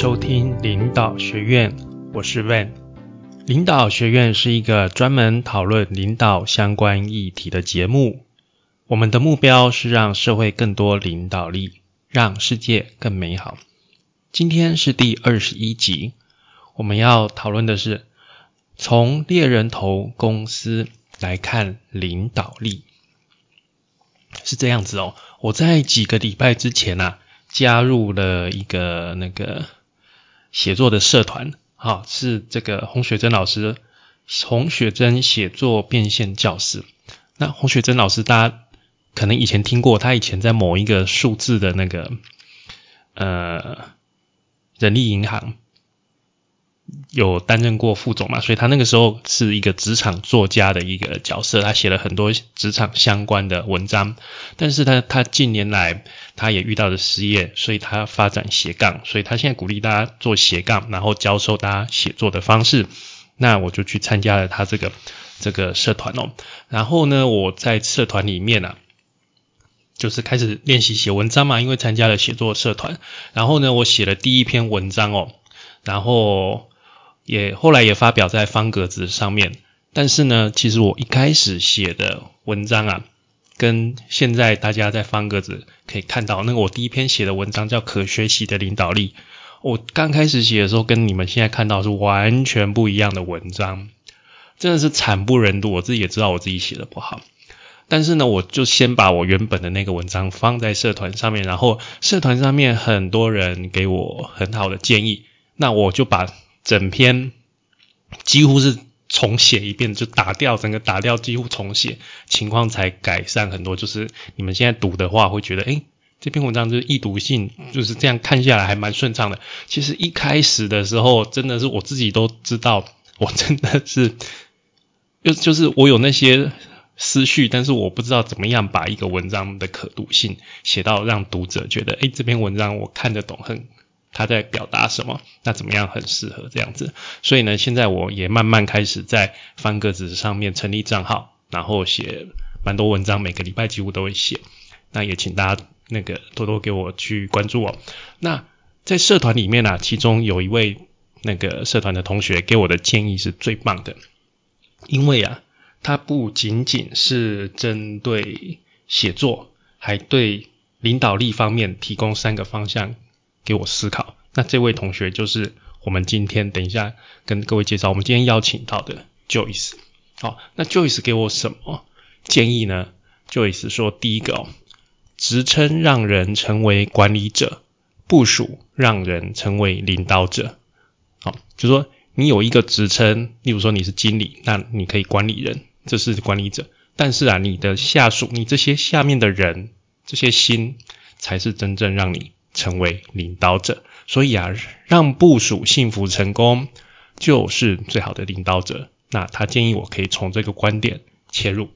收听领导学院，我是 Van。领导学院是一个专门讨论领导相关议题的节目。我们的目标是让社会更多领导力，让世界更美好。今天是第二十一集，我们要讨论的是从猎人头公司来看领导力。是这样子哦，我在几个礼拜之前啊，加入了一个那个写作的社团，哈，是这个洪雪珍老师，洪雪珍写作变现教室。那洪雪珍老师，大家可能以前听过，他以前在某一个数字的那个呃人力银行。有担任过副总嘛，所以他那个时候是一个职场作家的一个角色，他写了很多职场相关的文章。但是他他近年来他也遇到了失业，所以他发展斜杠，所以他现在鼓励大家做斜杠，然后教授大家写作的方式。那我就去参加了他这个这个社团哦。然后呢，我在社团里面啊，就是开始练习写文章嘛，因为参加了写作社团。然后呢，我写了第一篇文章哦，然后。也后来也发表在方格子上面，但是呢，其实我一开始写的文章啊，跟现在大家在方格子可以看到那个我第一篇写的文章叫《可学习的领导力》，我刚开始写的时候跟你们现在看到是完全不一样的文章，真的是惨不忍睹。我自己也知道我自己写的不好，但是呢，我就先把我原本的那个文章放在社团上面，然后社团上面很多人给我很好的建议，那我就把。整篇几乎是重写一遍，就打掉整个打掉，几乎重写，情况才改善很多。就是你们现在读的话，会觉得，哎，这篇文章就是易读性，就是这样看下来还蛮顺畅的。其实一开始的时候，真的是我自己都知道，我真的是，就就是我有那些思绪，但是我不知道怎么样把一个文章的可读性写到让读者觉得，哎，这篇文章我看得懂，很。他在表达什么？那怎么样很适合这样子？所以呢，现在我也慢慢开始在方格子上面成立账号，然后写蛮多文章，每个礼拜几乎都会写。那也请大家那个多多给我去关注哦。那在社团里面呢，其中有一位那个社团的同学给我的建议是最棒的，因为啊，他不仅仅是针对写作，还对领导力方面提供三个方向。给我思考，那这位同学就是我们今天等一下跟各位介绍，我们今天邀请到的 Joyce。好，那 Joyce 给我什么建议呢？Joyce 说，第一个哦，职称让人成为管理者，部署让人成为领导者。好，就说你有一个职称，例如说你是经理，那你可以管理人，这是管理者。但是啊，你的下属，你这些下面的人，这些心，才是真正让你。成为领导者，所以啊，让部署幸福成功就是最好的领导者。那他建议我可以从这个观点切入。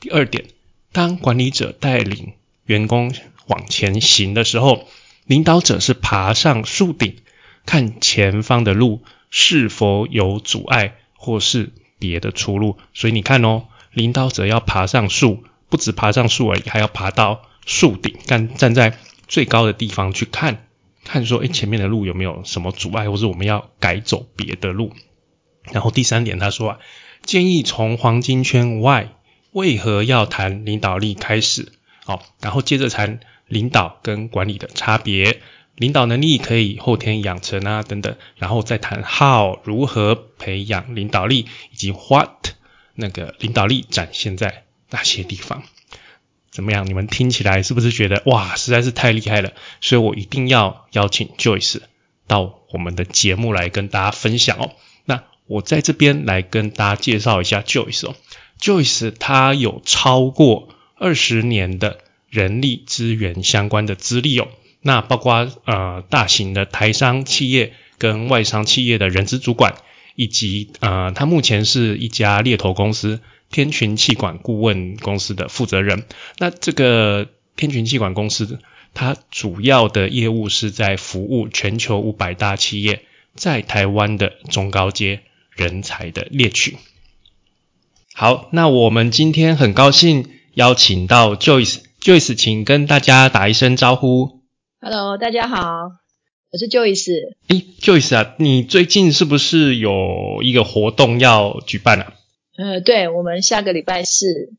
第二点，当管理者带领员工往前行的时候，领导者是爬上树顶，看前方的路是否有阻碍或是别的出路。所以你看哦，领导者要爬上树，不止爬上树而已，还要爬到树顶，站站在。最高的地方去看，看说，哎，前面的路有没有什么阻碍，或者我们要改走别的路。然后第三点，他说啊，建议从黄金圈外为何要谈领导力开始，好，然后接着谈领导跟管理的差别，领导能力可以后天养成啊，等等，然后再谈 how 如何培养领导力，以及 what 那个领导力展现在哪些地方。怎么样？你们听起来是不是觉得哇，实在是太厉害了？所以我一定要邀请 Joyce 到我们的节目来跟大家分享哦。那我在这边来跟大家介绍一下 Joyce 哦。Joyce 他有超过二十年的人力资源相关的资历哦。那包括呃大型的台商企业跟外商企业的人资主管，以及呃他目前是一家猎头公司。天群气管顾问公司的负责人，那这个天群气管公司，它主要的业务是在服务全球五百大企业在台湾的中高阶人才的猎取。好，那我们今天很高兴邀请到 Joyce，Joyce，请跟大家打一声招呼。Hello，大家好。我是 Joyce。哎，Joyce 啊，你最近是不是有一个活动要举办啊？呃，对，我们下个礼拜四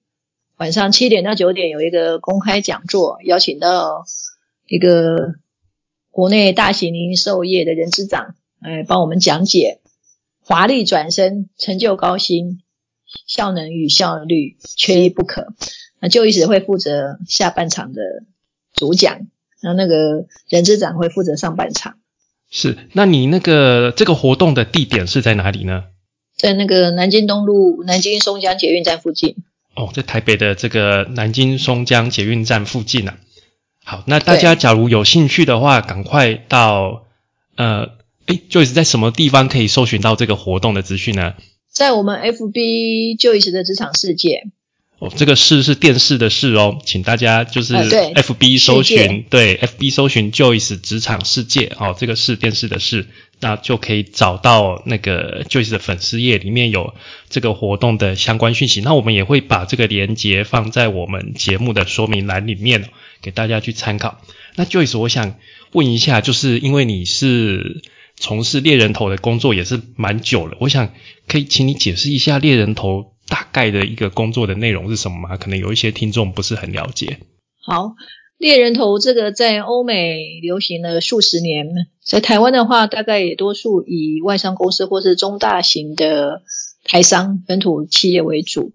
晚上七点到九点有一个公开讲座，邀请到一个国内大型零售业的人资长，哎，帮我们讲解华丽转身，成就高薪，效能与效率缺一不可。那就一直会负责下半场的主讲。然后那个人资长会负责上半场。是，那你那个这个活动的地点是在哪里呢？在那个南京东路南京松江捷运站附近。哦，在台北的这个南京松江捷运站附近啊。好，那大家假如有兴趣的话，赶快到呃，哎，，Joyce 在什么地方可以搜寻到这个活动的资讯呢？在我们 FB Joyce 的职场世界。哦，这个视是电视的视哦，请大家就是 F B 搜寻，对 F B 搜寻 Joyce 职场世界，哦，这个是电视的视，那就可以找到那个 Joyce 的粉丝页里面有这个活动的相关讯息。那我们也会把这个链接放在我们节目的说明栏里面，给大家去参考。那 Joyce，我想问一下，就是因为你是从事猎人头的工作也是蛮久了，我想可以请你解释一下猎人头。大概的一个工作的内容是什么吗？可能有一些听众不是很了解。好，猎人头这个在欧美流行了数十年，在台湾的话，大概也多数以外商公司或是中大型的台商本土企业为主。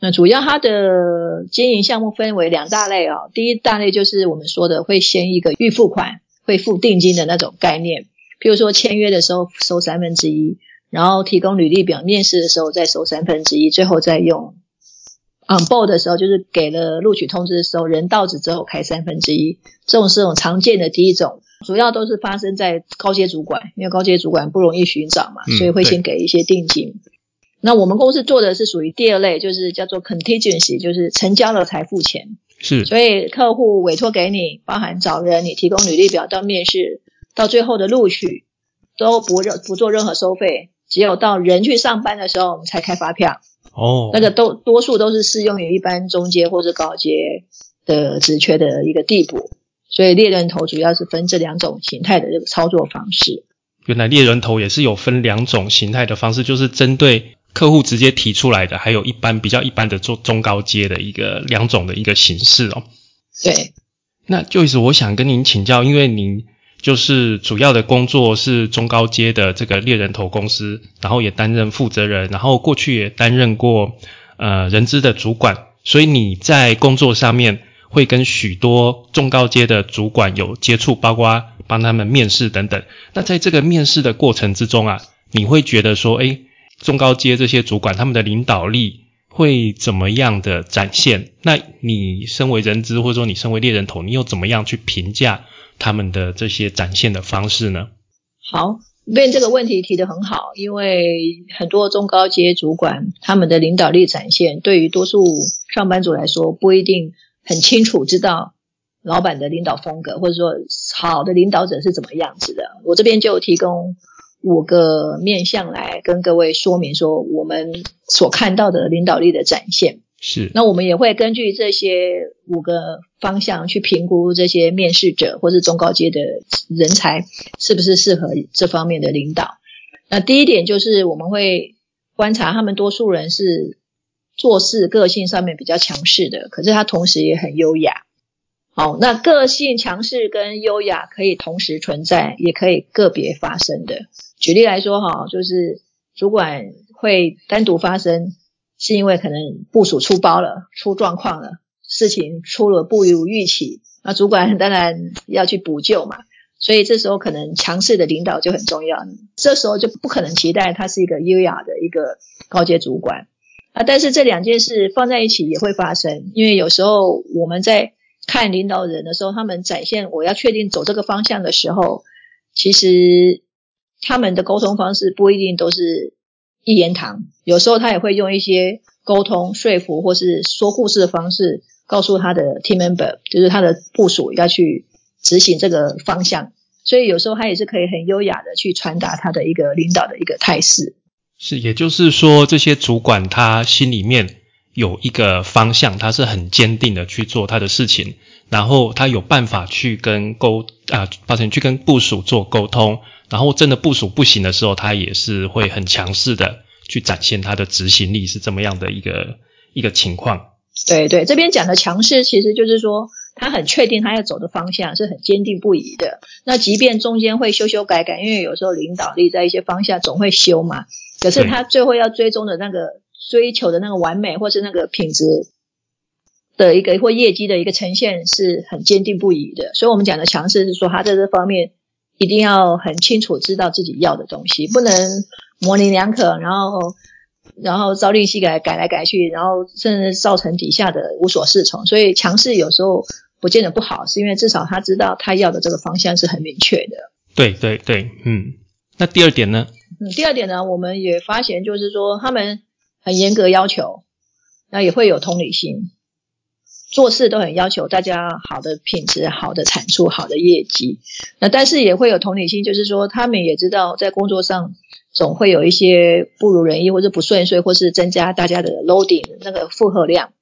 那主要它的经营项目分为两大类啊，第一大类就是我们说的会先一个预付款，会付定金的那种概念，譬如说签约的时候收三分之一。然后提供履历表，面试的时候再收三分之一，最后再用 on board 的时候，就是给了录取通知的时候，人到职之后开三分之一。这种是种常见的第一种，主要都是发生在高阶主管，因为高阶主管不容易寻找嘛，所以会先给一些定金。那我们公司做的是属于第二类，就是叫做 contingency，就是成交了才付钱。是，所以客户委托给你，包含找人，你提供履历表到面试，到最后的录取，都不任不做任何收费。只有到人去上班的时候，我们才开发票。哦，那个都多数都是适用于一般中阶或者高阶的职缺的一个地步。所以猎人头主要是分这两种形态的这个操作方式。原来猎人头也是有分两种形态的方式，就是针对客户直接提出来的，还有一般比较一般的中中高阶的一个两种的一个形式哦。对。那就是我想跟您请教，因为您。就是主要的工作是中高阶的这个猎人头公司，然后也担任负责人，然后过去也担任过呃人资的主管，所以你在工作上面会跟许多中高阶的主管有接触，包括帮他们面试等等。那在这个面试的过程之中啊，你会觉得说，诶，中高阶这些主管他们的领导力会怎么样的展现？那你身为人资或者说你身为猎人头，你又怎么样去评价？他们的这些展现的方式呢？好，问这个问题提得很好，因为很多中高阶主管他们的领导力展现，对于多数上班族来说不一定很清楚知道老板的领导风格，或者说好的领导者是怎么样子的。我这边就提供五个面向来跟各位说明，说我们所看到的领导力的展现。是，那我们也会根据这些五个方向去评估这些面试者或是中高阶的人才是不是适合这方面的领导。那第一点就是我们会观察他们多数人是做事个性上面比较强势的，可是他同时也很优雅。好，那个性强势跟优雅可以同时存在，也可以个别发生的。举例来说，哈，就是主管会单独发生。是因为可能部署出包了，出状况了，事情出了不如预期，那主管当然要去补救嘛。所以这时候可能强势的领导就很重要，这时候就不可能期待他是一个优雅的一个高阶主管啊。但是这两件事放在一起也会发生，因为有时候我们在看领导人的时候，他们展现我要确定走这个方向的时候，其实他们的沟通方式不一定都是。一言堂，有时候他也会用一些沟通、说服或是说故事的方式，告诉他的 team member，就是他的部署要去执行这个方向。所以有时候他也是可以很优雅的去传达他的一个领导的一个态势。是，也就是说，这些主管他心里面有一个方向，他是很坚定的去做他的事情，然后他有办法去跟沟啊，抱歉，去跟部署做沟通，然后真的部署不行的时候，他也是会很强势的去展现他的执行力是这么样的一个一个情况。对对，这边讲的强势其实就是说，他很确定他要走的方向是很坚定不移的。那即便中间会修修改改，因为有时候领导力在一些方向总会修嘛，可是他最后要追踪的那个。追求的那个完美，或是那个品质的一个或业绩的一个呈现，是很坚定不移的。所以，我们讲的强势是说，他在这方面一定要很清楚知道自己要的东西，不能模棱两可，然后然后朝令夕改，改来改去，然后甚至造成底下的无所适从。所以，强势有时候不见得不好，是因为至少他知道他要的这个方向是很明确的。对对对，嗯。那第二点呢？嗯，第二点呢，我们也发现就是说他们。很严格要求，那也会有同理心，做事都很要求大家好的品质、好的产出、好的业绩。那但是也会有同理心，就是说他们也知道在工作上总会有一些不如人意，或者不顺遂，或是增加大家的 loading 那个负荷量。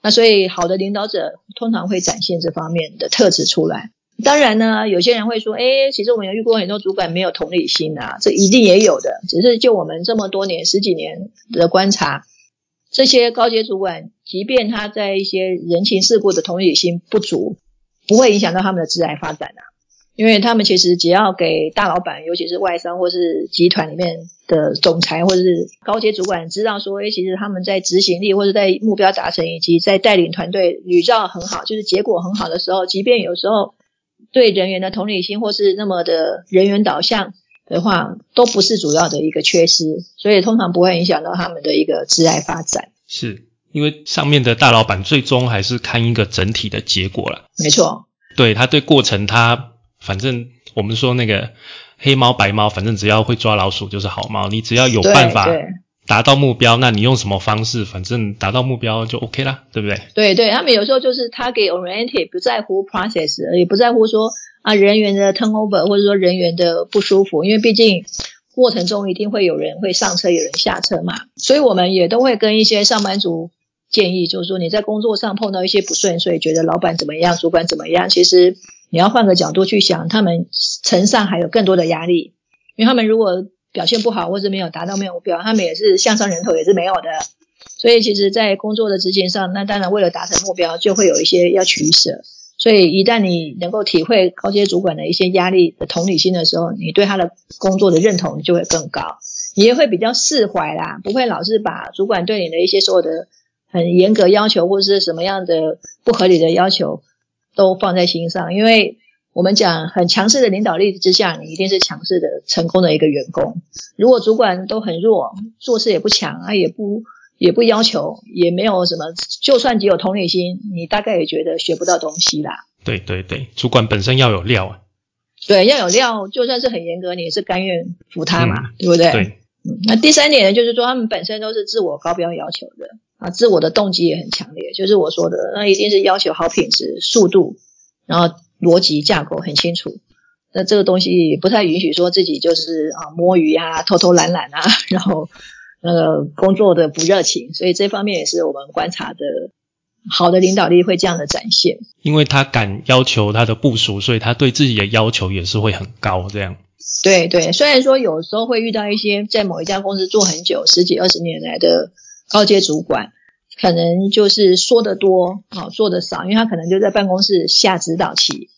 那所以好的领导者通常会展现这方面的特质出来。当然呢，有些人会说，哎，其实我们有遇过很多主管没有同理心啊，这一定也有的。只是就我们这么多年十几年的观察，这些高阶主管，即便他在一些人情世故的同理心不足，不会影响到他们的职业发展啊。因为他们其实只要给大老板，尤其是外商或是集团里面的总裁或者是高阶主管知道说，哎，其实他们在执行力或者在目标达成以及在带领团队屡照很好，就是结果很好的时候，即便有时候。对人员的同理心，或是那么的人员导向的话，都不是主要的一个缺失，所以通常不会影响到他们的一个自爱发展。是因为上面的大老板最终还是看一个整体的结果了。没错，对他对过程，他反正我们说那个黑猫白猫，反正只要会抓老鼠就是好猫，你只要有办法。达到目标，那你用什么方式？反正达到目标就 OK 啦，对不对？对对，他们有时候就是他给 oriented，不在乎 process，也不在乎说啊人员的 turnover，或者说人员的不舒服，因为毕竟过程中一定会有人会上车，有人下车嘛。所以我们也都会跟一些上班族建议，就是说你在工作上碰到一些不顺，所以觉得老板怎么样，主管怎么样，其实你要换个角度去想，他们层上还有更多的压力，因为他们如果表现不好，或者没有达到目标，他们也是向上人头也是没有的。所以，其实，在工作的执行上，那当然为了达成目标，就会有一些要取舍。所以，一旦你能够体会高阶主管的一些压力的同理心的时候，你对他的工作的认同就会更高，你也会比较释怀啦，不会老是把主管对你的一些所有的很严格要求，或者是什么样的不合理的要求都放在心上，因为。我们讲很强势的领导力之下，你一定是强势的、成功的一个员工。如果主管都很弱，做事也不强，啊，也不也不要求，也没有什么，就算只有同理心，你大概也觉得学不到东西啦。对对对，主管本身要有料啊。对，要有料，就算是很严格，你也是甘愿服他嘛，对不对？对。那第三点呢，就是说他们本身都是自我高标要求的啊，自我的动机也很强烈，就是我说的，那一定是要求好品质、速度，然后。逻辑架构很清楚，那这个东西不太允许说自己就是啊摸鱼啊、偷偷懒懒啊，然后那个工作的不热情，所以这方面也是我们观察的好的领导力会这样的展现。因为他敢要求他的部署，所以他对自己的要求也是会很高。这样。对对，虽然说有时候会遇到一些在某一家公司做很久、十几二十年来的高阶主管。可能就是说的多，啊做的少，因为他可能就在办公室下指导期。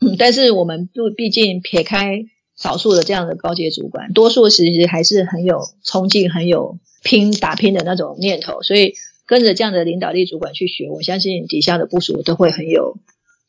嗯，但是我们不，毕竟撇开少数的这样的高阶主管，多数其实还是很有冲劲、很有拼打拼的那种念头，所以跟着这样的领导力主管去学，我相信底下的部署都会很有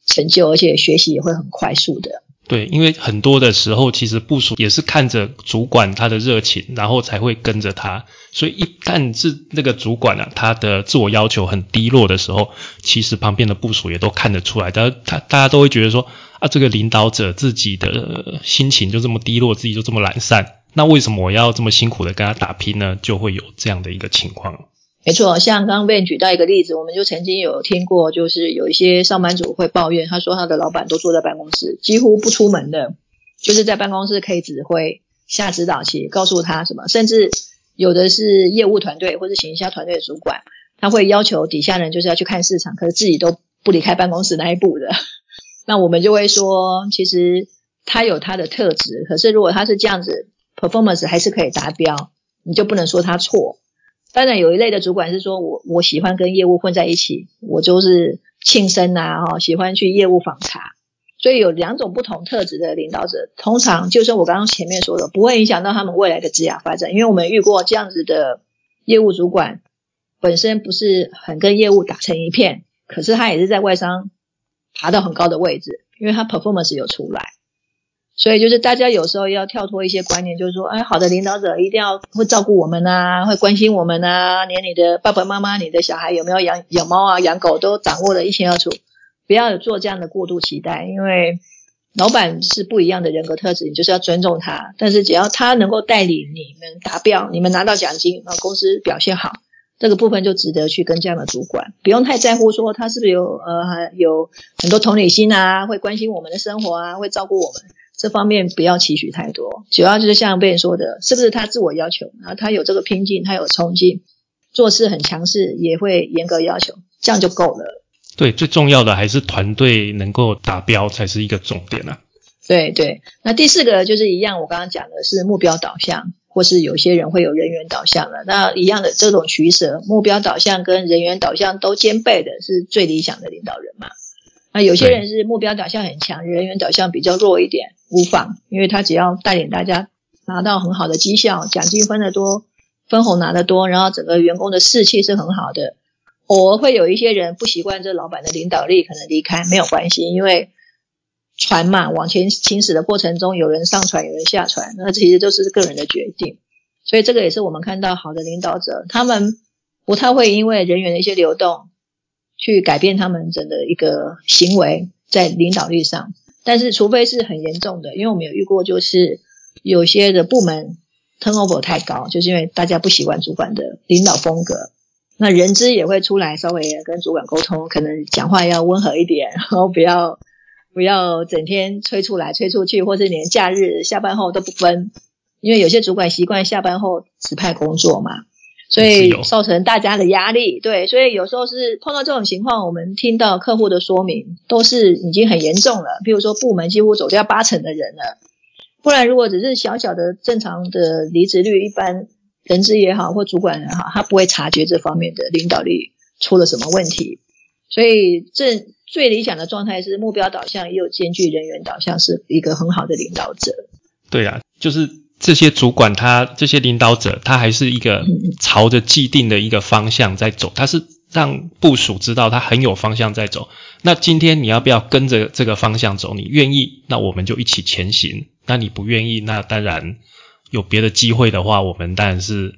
成就，而且学习也会很快速的。对，因为很多的时候，其实部署也是看着主管他的热情，然后才会跟着他。所以一旦是那个主管啊，他的自我要求很低落的时候，其实旁边的部署也都看得出来。他他大家都会觉得说啊，这个领导者自己的心情就这么低落，自己就这么懒散，那为什么我要这么辛苦的跟他打拼呢？就会有这样的一个情况。没错，像刚刚被举到一个例子，我们就曾经有听过，就是有一些上班族会抱怨，他说他的老板都坐在办公室，几乎不出门的，就是在办公室可以指挥、下指导期，告诉他什么，甚至有的是业务团队或者行销团队的主管，他会要求底下人就是要去看市场，可是自己都不离开办公室那一步的。那我们就会说，其实他有他的特质，可是如果他是这样子，performance 还是可以达标，你就不能说他错。当然，有一类的主管是说我我喜欢跟业务混在一起，我就是庆生啊，哈，喜欢去业务访查。所以有两种不同特质的领导者，通常就是我刚刚前面说的，不会影响到他们未来的职业发展，因为我们遇过这样子的业务主管，本身不是很跟业务打成一片，可是他也是在外商爬到很高的位置，因为他 performance 有出来。所以就是大家有时候要跳脱一些观念，就是说，哎，好的领导者一定要会照顾我们呐，会关心我们呐，连你的爸爸妈妈、你的小孩有没有养养猫啊、养狗都掌握的一清二楚。不要有做这样的过度期待，因为老板是不一样的人格特质，你就是要尊重他。但是只要他能够带领你们达标，你们拿到奖金，啊，公司表现好，这个部分就值得去跟这样的主管，不用太在乎说他是不是有呃有很多同理心啊，会关心我们的生活啊，会照顾我们，这方面不要期许太多。主要就是像被人说的，是不是他自我要求，然后他有这个拼劲，他有冲劲，做事很强势，也会严格要求，这样就够了。对，最重要的还是团队能够达标才是一个重点啊。对对，那第四个就是一样，我刚刚讲的是目标导向，或是有些人会有人员导向的。那一样的这种取舍，目标导向跟人员导向都兼备的是最理想的领导人嘛。那有些人是目标导向很强，人员导向比较弱一点，无妨，因为他只要带领大家拿到很好的绩效，奖金分得多，分红拿得多，然后整个员工的士气是很好的。偶尔会有一些人不习惯这老板的领导力，可能离开没有关系，因为船嘛往前行驶的过程中，有人上船，有人下船，那其实都是个人的决定。所以这个也是我们看到好的领导者，他们不太会因为人员的一些流动去改变他们整的一个行为在领导力上。但是除非是很严重的，因为我们有遇过，就是有些的部门 turnover 太高，就是因为大家不习惯主管的领导风格。那人资也会出来稍微跟主管沟通，可能讲话要温和一点，然后不要 不要整天催出来催出去，或是连假日下班后都不分，因为有些主管习惯下班后指派工作嘛，所以造成大家的压力。对，所以有时候是碰到这种情况，我们听到客户的说明都是已经很严重了，比如说部门几乎走掉八成的人了，不然如果只是小小的正常的离职率，一般。人资也好，或主管也好，他不会察觉这方面的领导力出了什么问题。所以，这最理想的状态是目标导向又兼具人员导向，是一个很好的领导者。对啊，就是这些主管，他这些领导者，他还是一个朝着既定的一个方向在走，他是让部署知道他很有方向在走。那今天你要不要跟着这个方向走？你愿意，那我们就一起前行；那你不愿意，那当然。有别的机会的话，我们当然是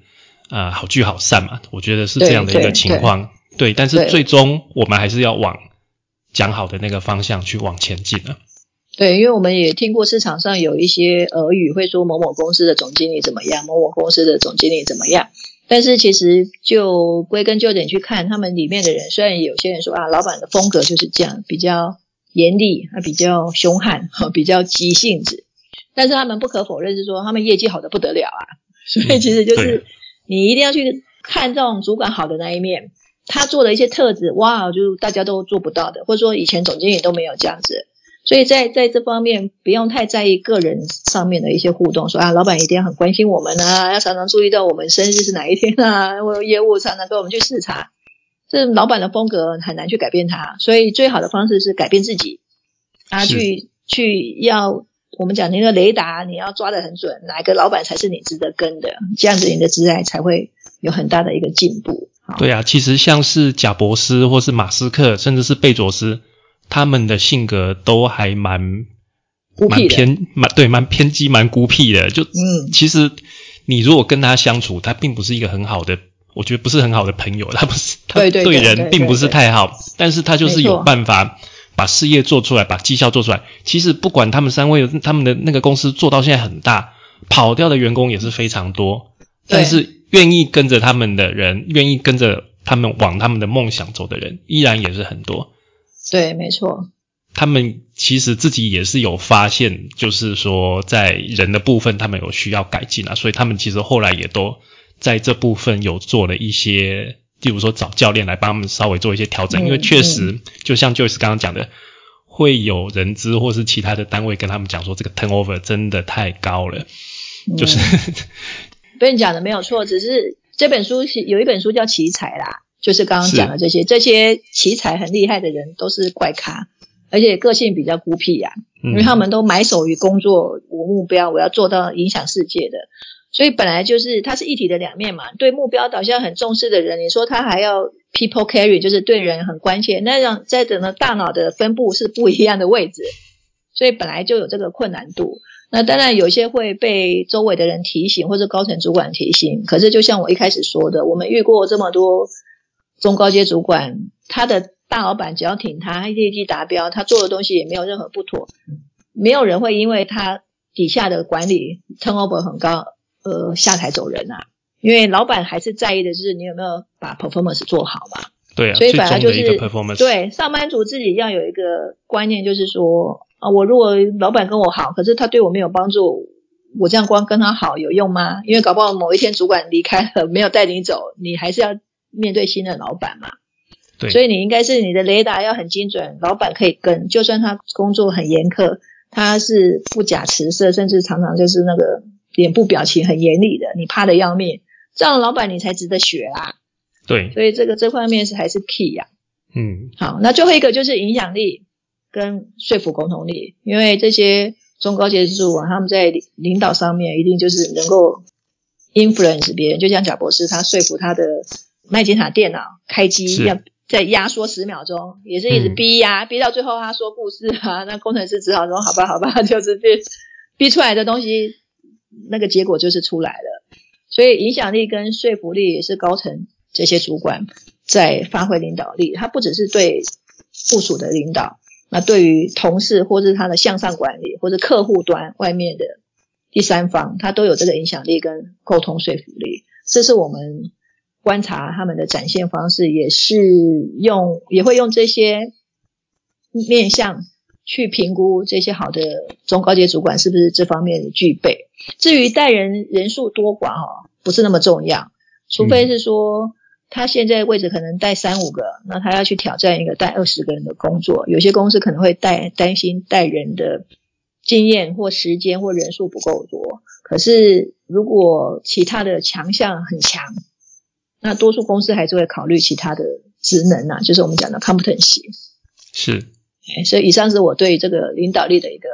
啊好聚好散嘛。我觉得是这样的一个情况，对。但是最终我们还是要往讲好的那个方向去往前进的。对，因为我们也听过市场上有一些耳语，会说某某公司的总经理怎么样，某某公司的总经理怎么样。但是其实就归根究底去看，他们里面的人，虽然有些人说啊，老板的风格就是这样，比较严厉，他比较凶悍，比较急性子。但是他们不可否认是说，他们业绩好的不得了啊，所以其实就是你一定要去看这种主管好的那一面，他做的一些特质，哇，就大家都做不到的，或者说以前总经理都没有这样子，所以在在这方面不用太在意个人上面的一些互动，说啊，老板一定要很关心我们啊，要常常注意到我们生日是哪一天啊，或业务常常跟我们去视察，这老板的风格很难去改变他，所以最好的方式是改变自己，啊，去去要。我们讲那个雷达，你要抓得很准，哪个老板才是你值得跟的，这样子你的职业才会有很大的一个进步。对啊，其实像是贾博斯或是马斯克，甚至是贝佐斯，他们的性格都还蛮蛮偏蛮对蛮偏激蛮孤僻的。就嗯，其实你如果跟他相处，他并不是一个很好的，我觉得不是很好的朋友，他不是 他对人并不是太好，但是他就是有办法。把事业做出来，把绩效做出来。其实不管他们三位，他们的那个公司做到现在很大，跑掉的员工也是非常多。但是愿意跟着他们的人，愿意跟着他们往他们的梦想走的人，依然也是很多。对，没错。他们其实自己也是有发现，就是说在人的部分，他们有需要改进啊。所以他们其实后来也都在这部分有做了一些例如说找教练来帮他们稍微做一些调整，嗯因为确实就像 Joyce 刚刚讲的，会有人资或是其他的单位跟他们讲说，这个 turnover 真的太高了，就是、被你讲的没有错，只是这本书是有一本书叫奇才啦，就是刚刚讲的这些，这些奇才很厉害的人都是怪咖，而且个性比较孤僻呀、嗯因为他们都埋首于工作，我目标我要做到影响世界的，所以本来就是它是一体的两面嘛。对目标导向很重视的人，你说他还要 people carry，就是对人很关切，那让在整个大脑的分布是不一样的位置，所以本来就有这个困难度。那当然有些会被周围的人提醒，或者高层主管提醒。可是就像我一开始说的，我们遇过这么多中高阶主管，他的大老板只要挺他，他业绩达标，他做的东西也没有任何不妥，没有人会因为他底下的管理 turnover 很高，呃下台走人啊。因为老板还是在意的就是你有没有把 performance 做好嘛。对啊，所以最反而就是对，上班族自己要有一个观念，就是说啊，我如果老板跟我好，可是他对我没有帮助，我这样光跟他好有用吗？因为搞不好某一天主管离开了，没有带你走，你还是要面对新的老板嘛。对所以你应该是你的雷达要很精准，老板可以跟，就算他工作很严苛，他是不假辞色，甚至常常就是那个脸部表情很严厉的，你怕的要命，这样的老板你才值得学啊。对，所以这个这方面是还是 key 呀、嗯，好，那最后一个就是影响力跟说服沟通力，因为这些中高阶主管他们在领领导上面一定就是能够 influence 别人，就像贾博士他说服他的麦金塔电脑开机要再压缩十秒钟，也是一直嗯逼呀、逼到最后他说故事啊，那工程师只好说好吧好吧，就是逼逼出来的东西，那个结果就是出来了。所以影响力跟说服力也是高层这些主管在发挥领导力，他不只是对部署的领导，那对于同事或是他的向上管理，或者客户端外面的第三方，他都有这个影响力跟沟通说服力。这是我们观察他们的展现方式，也是用也会用这些面向去评估这些好的中高阶主管是不是这方面具备。至于带人人数多寡哈、不是那么重要，除非是说。他现在位置可能带三五个，那他要去挑战一个带二十个人的工作。有些公司可能会带担心带人的经验或时间或人数不够多。可是如果其他的强项很强，那多数公司还是会考虑其他的职能啊，就是我们讲的 competency。是。哎所以以上是我对这个领导力的一个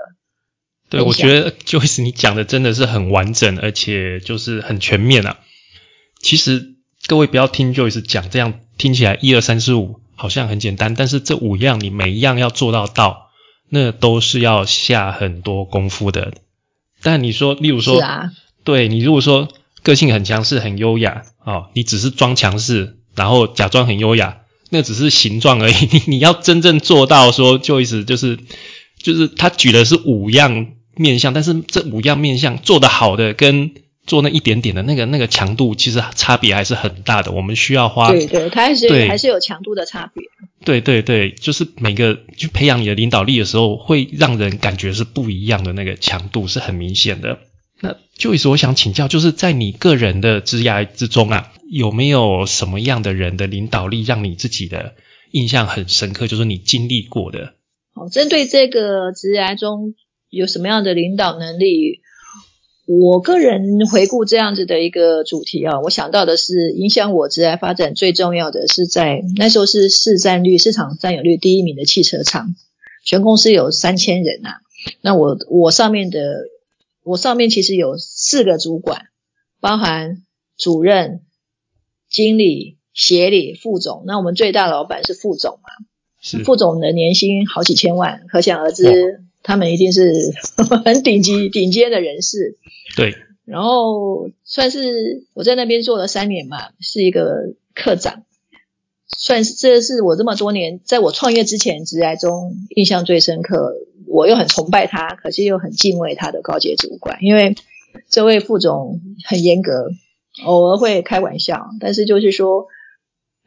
对，我觉得 Joyce 你讲的真的是很完整，而且就是很全面啊。其实各位不要听 Joyce 讲，这样听起来一二三四五好像很简单，但是这五样你每一样要做到到，那都是要下很多功夫的。但你说，例如说，对你如果说个性很强势、很优雅哦，你只是装强势，然后假装很优雅，那只是形状而已。你你要真正做到说，Joyce 就是就是他举的是五样面相，但是这五样面相做得好的跟做那一点点的那个那个强度，其实差别还是很大的。我们需要花对对，它还是还是有强度的差别。对对对，就是每个去培养你的领导力的时候，会让人感觉是不一样的那个强度是很明显的。那就意思我想请教，就是在你个人的职涯之中啊，有没有什么样的人的领导力让你自己的印象很深刻？就是你经历过的。好，针对这个职涯中有什么样的领导能力，我个人回顾这样子的一个主题啊，我想到的是影响我职涯发展最重要的是在那时候是市占率、市场占有率第一名的汽车厂，全公司有三千人啊。那我我上面的我上面其实有四个主管，包含主任、经理、协理、副总。那我们最大老板是副总嘛？是副总的年薪好几千万，可想而知，他们一定是 很顶级、顶尖的人士。对，然后算是我在那边做了三年嘛，是一个科长，算是这是我这么多年在我创业之前职涯中印象最深刻。我又很崇拜他，可是又很敬畏他的高阶主管，因为这位副总很严格，偶尔会开玩笑，但是就是说。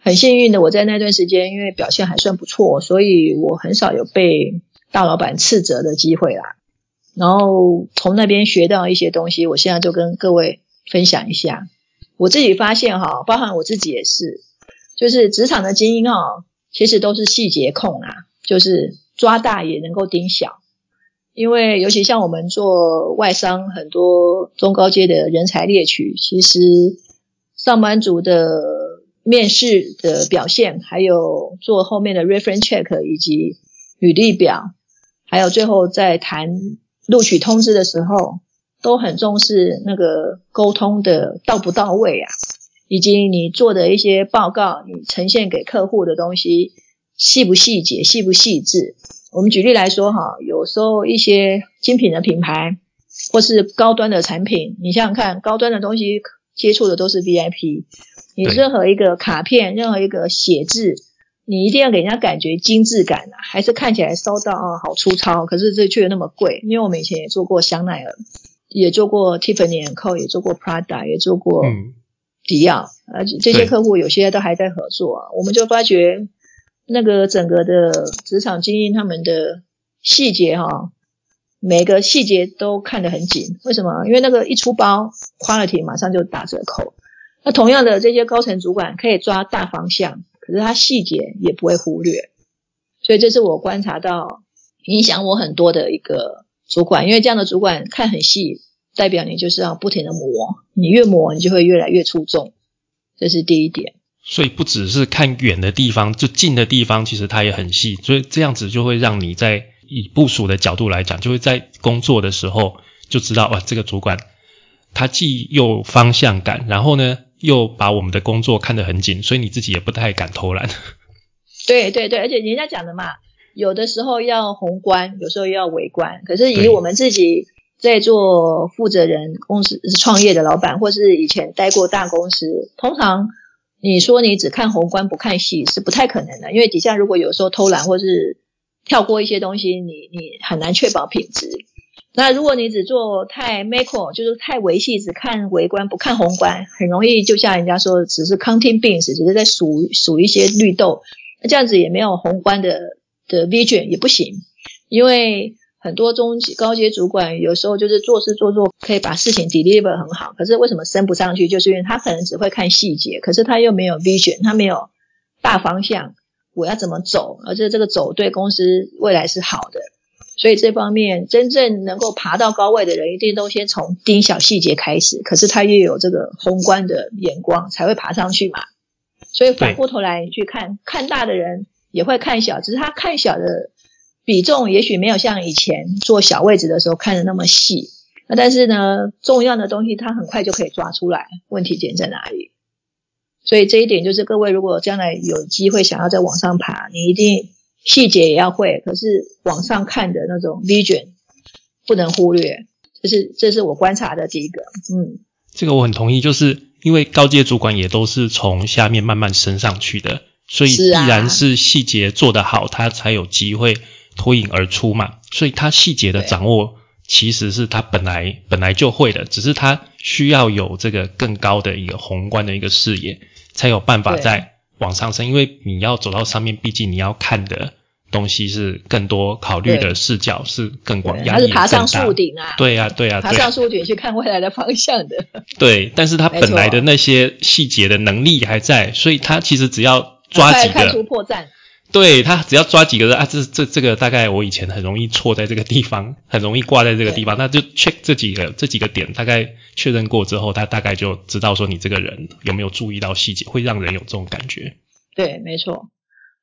很幸运的，我在那段时间因为表现还算不错，所以我很少有被大老板斥责的机会啦。然后从那边学到一些东西，我现在就跟各位分享一下。我自己发现哈，包含我自己也是，就是职场的精英哦，其实都是细节控啊，就是抓大也能够盯小。因为尤其像我们做外商，很多中高阶的人才猎取，其实上班族的面试的表现，还有做后面的 reference check 以及履历表，还有最后在谈录取通知的时候，都很重视那个沟通的到不到位啊，以及你做的一些报告，你呈现给客户的东西细不细节、细不细致。我们举例来说哈，有时候一些精品的品牌或是高端的产品，你想想看，高端的东西接触的都是 VIP，你任何一个卡片、任何一个写字，你一定要给人家感觉精致感啊，还是看起来收到啊好粗糙，可是这却那么贵。因为我们以前也做过香奈儿，也做过 Tiffany Co，也做过 Prada，也做过迪奥，而且这些客户有些都还在合作，啊我们就发觉。那个整个的职场精英，他们的细节哈，每个细节都看得很紧。为什么？因为那个一出包，quality 马上就打折扣。那同样的，这些高层主管可以抓大方向，可是他细节也不会忽略。所以这是我观察到影响我很多的一个主管，因为这样的主管看很细，代表你就是要不停的磨，你越磨，你就会越来越出众。这是第一点。所以不只是看远的地方，就近的地方，其实它也很细。所以这样子就会让你在以部署的角度来讲，就会在工作的时候就知道，哇，这个主管他既有方向感，然后呢又把我们的工作看得很紧，所以你自己也不太敢偷懒。对对对，而且人家讲的嘛，有的时候要宏观，有时候要微观。可是以我们自己在做负责人、公司创业的老板，或是以前待过大公司，通常。你说你只看宏观不看细是不太可能的，因为底下如果有时候偷懒或是跳过一些东西，你你很难确保品质。那如果你只做太 macro，就是太维系，只看微观不看宏观，很容易就像人家说，只是 counting beans，只是在数数一些绿豆，那这样子也没有宏观的的 vision 也不行，因为。很多中级高阶主管有时候就是做事做做，可以把事情 deliver 很好，可是为什么升不上去？就是因为他可能只会看细节，可是他又没有 vision，他没有大方向，我要怎么走，而且这个走对公司未来是好的。所以这方面真正能够爬到高位的人，一定都先从盯小细节开始，可是他又有这个宏观的眼光，才会爬上去嘛。所以反过头来去看，看大的人也会看小，只是他看小的。比重也许没有像以前做小位置的时候看的那么细，那但是呢，重要的东西它很快就可以抓出来问题点在哪里。所以这一点就是各位如果将来有机会想要再往上爬，你一定细节也要会，可是往上看的那种 vision 不能忽略。这是这是我观察的第一个，嗯，这个我很同意，就是因为高阶主管也都是从下面慢慢升上去的，所以必然是细节做得好，他才有机会。脱颖而出嘛，所以他细节的掌握其实是他本来本来就会的，只是他需要有这个更高的一个宏观的一个视野，才有办法在往上升。因为你要走到上面，毕竟你要看的东西是更多，考虑的视角是更广，压力是爬上树顶啊，对呀对呀，爬上树顶去看未来的方向的。对，但是他本来的那些细节的能力还在，所以他其实只要抓几个，看出破绽。对他只要抓几个人啊，这这这个大概我以前很容易错在这个地方，很容易挂在这个地方，那就 check 这几个这几个点，大概确认过之后，他大概就知道说你这个人有没有注意到细节，会让人有这种感觉。对，没错。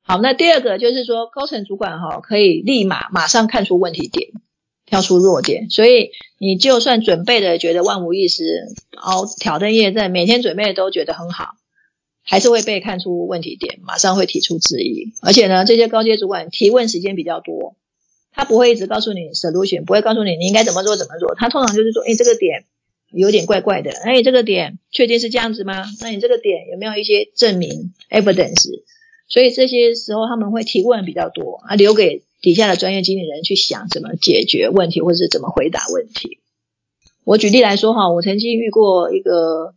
好，那第二个就是说，高层主管哈可以立马马上看出问题点，挑出弱点，所以你就算准备的觉得万无一失，熬挑灯夜战，每天准备的都觉得很好。还是会被看出问题点，马上会提出质疑。而且呢，这些高阶主管提问时间比较多，他不会一直告诉你 solution，不会告诉你你应该怎么做怎么做。他通常就是说，哎，这个点有点怪怪的，哎，这个点确定是这样子吗？那你这个点有没有一些证明 evidence？所以这些时候他们会提问比较多，啊，留给底下的专业经理人去想怎么解决问题，或者是怎么回答问题。我举例来说哈，我曾经遇过一个。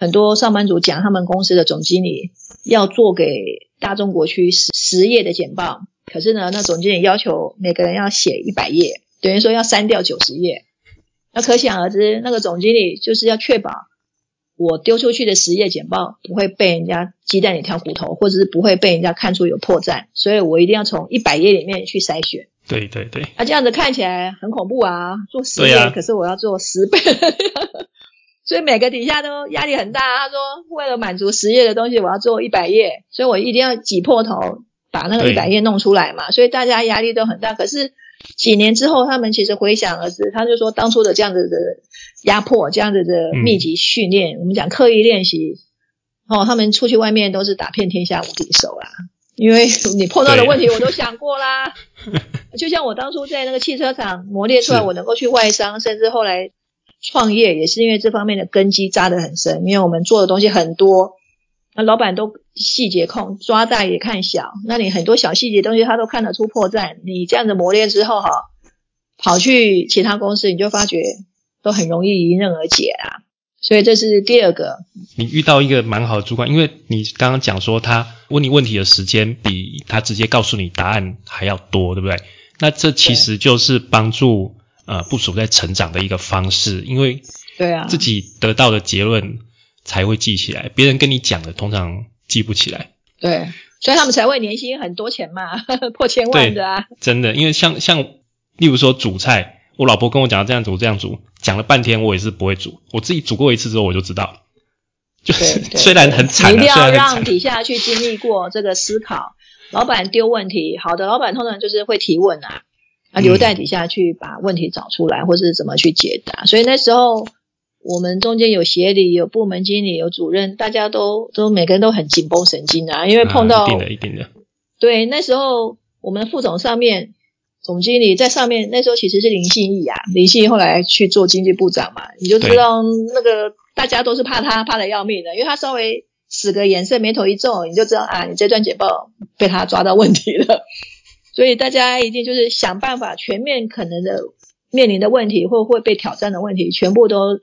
很多上班族讲，他们公司的总经理要做给大中国区十十页的简报，可是呢，那总经理要求每个人要写一百页，等于说要删掉九十页。那可想而知，那个总经理就是要确保我丢出去的十页简报不会被人家鸡蛋里挑骨头，或者是不会被人家看出有破绽，所以我一定要从一百页里面去筛选。对对对，啊，这样子看起来很恐怖啊！做十页，啊可是我要做十倍，所以每个底下都压力很大。他说，为了满足十页的东西，我要做一百页，所以我一定要挤破头把那个一百页弄出来嘛。所以大家压力都很大。可是几年之后，他们其实回想而知，他就说当初的这样子的压迫，这样子的密集训练，我们讲刻意练习，哦，他们出去外面都是打遍天下无敌手啦。因为你碰到的问题我都想过啦，就像我当初在那个汽车厂磨练出来，我能够去外商，甚至后来创业，也是因为这方面的根基扎得很深。因为我们做的东西很多，那老板都细节控，抓大也看小，那你很多小细节东西他都看得出破绽。你这样子磨练之后，哈，跑去其他公司，你就发觉都很容易迎刃而解啊。所以这是第二个，你遇到一个蛮好的主管，因为你刚刚讲说他问你问题的时间比他直接告诉你答案还要多，对不对？那这其实就是帮助呃部署在成长的一个方式，因为对啊，自己得到的结论才会记起来，别人跟你讲的通常记不起来。对，所以他们才会年薪很多钱嘛，破千万的啊。真的，因为像像例如说煮菜，我老婆跟我讲这样煮这样煮，讲了半天我也是不会煮，我自己煮过一次之后我就知道，就是 虽然很惨、啊，你一定要让底下去经历过这个思考。老板丢问题，好的老板通常就是会提问啊，啊嗯留在底下去把问题找出来，或是怎么去解答。所以那时候我们中间有协理、有部门经理、有主任，大家都都每个人都很紧绷神经啊，因为碰到、啊、一定的，一定的，对那时候我们副总上面。总经理在上面，那时候其实是林信义啊，林信义后来去做经济部长嘛，你就知道那个大家都是怕他，怕的要命的，因为他稍微使个眼色，眉头一皱，你就知道啊，你这段简报被他抓到问题了。所以大家一定就是想办法，全面可能的面临的问题或会被挑战的问题，全部都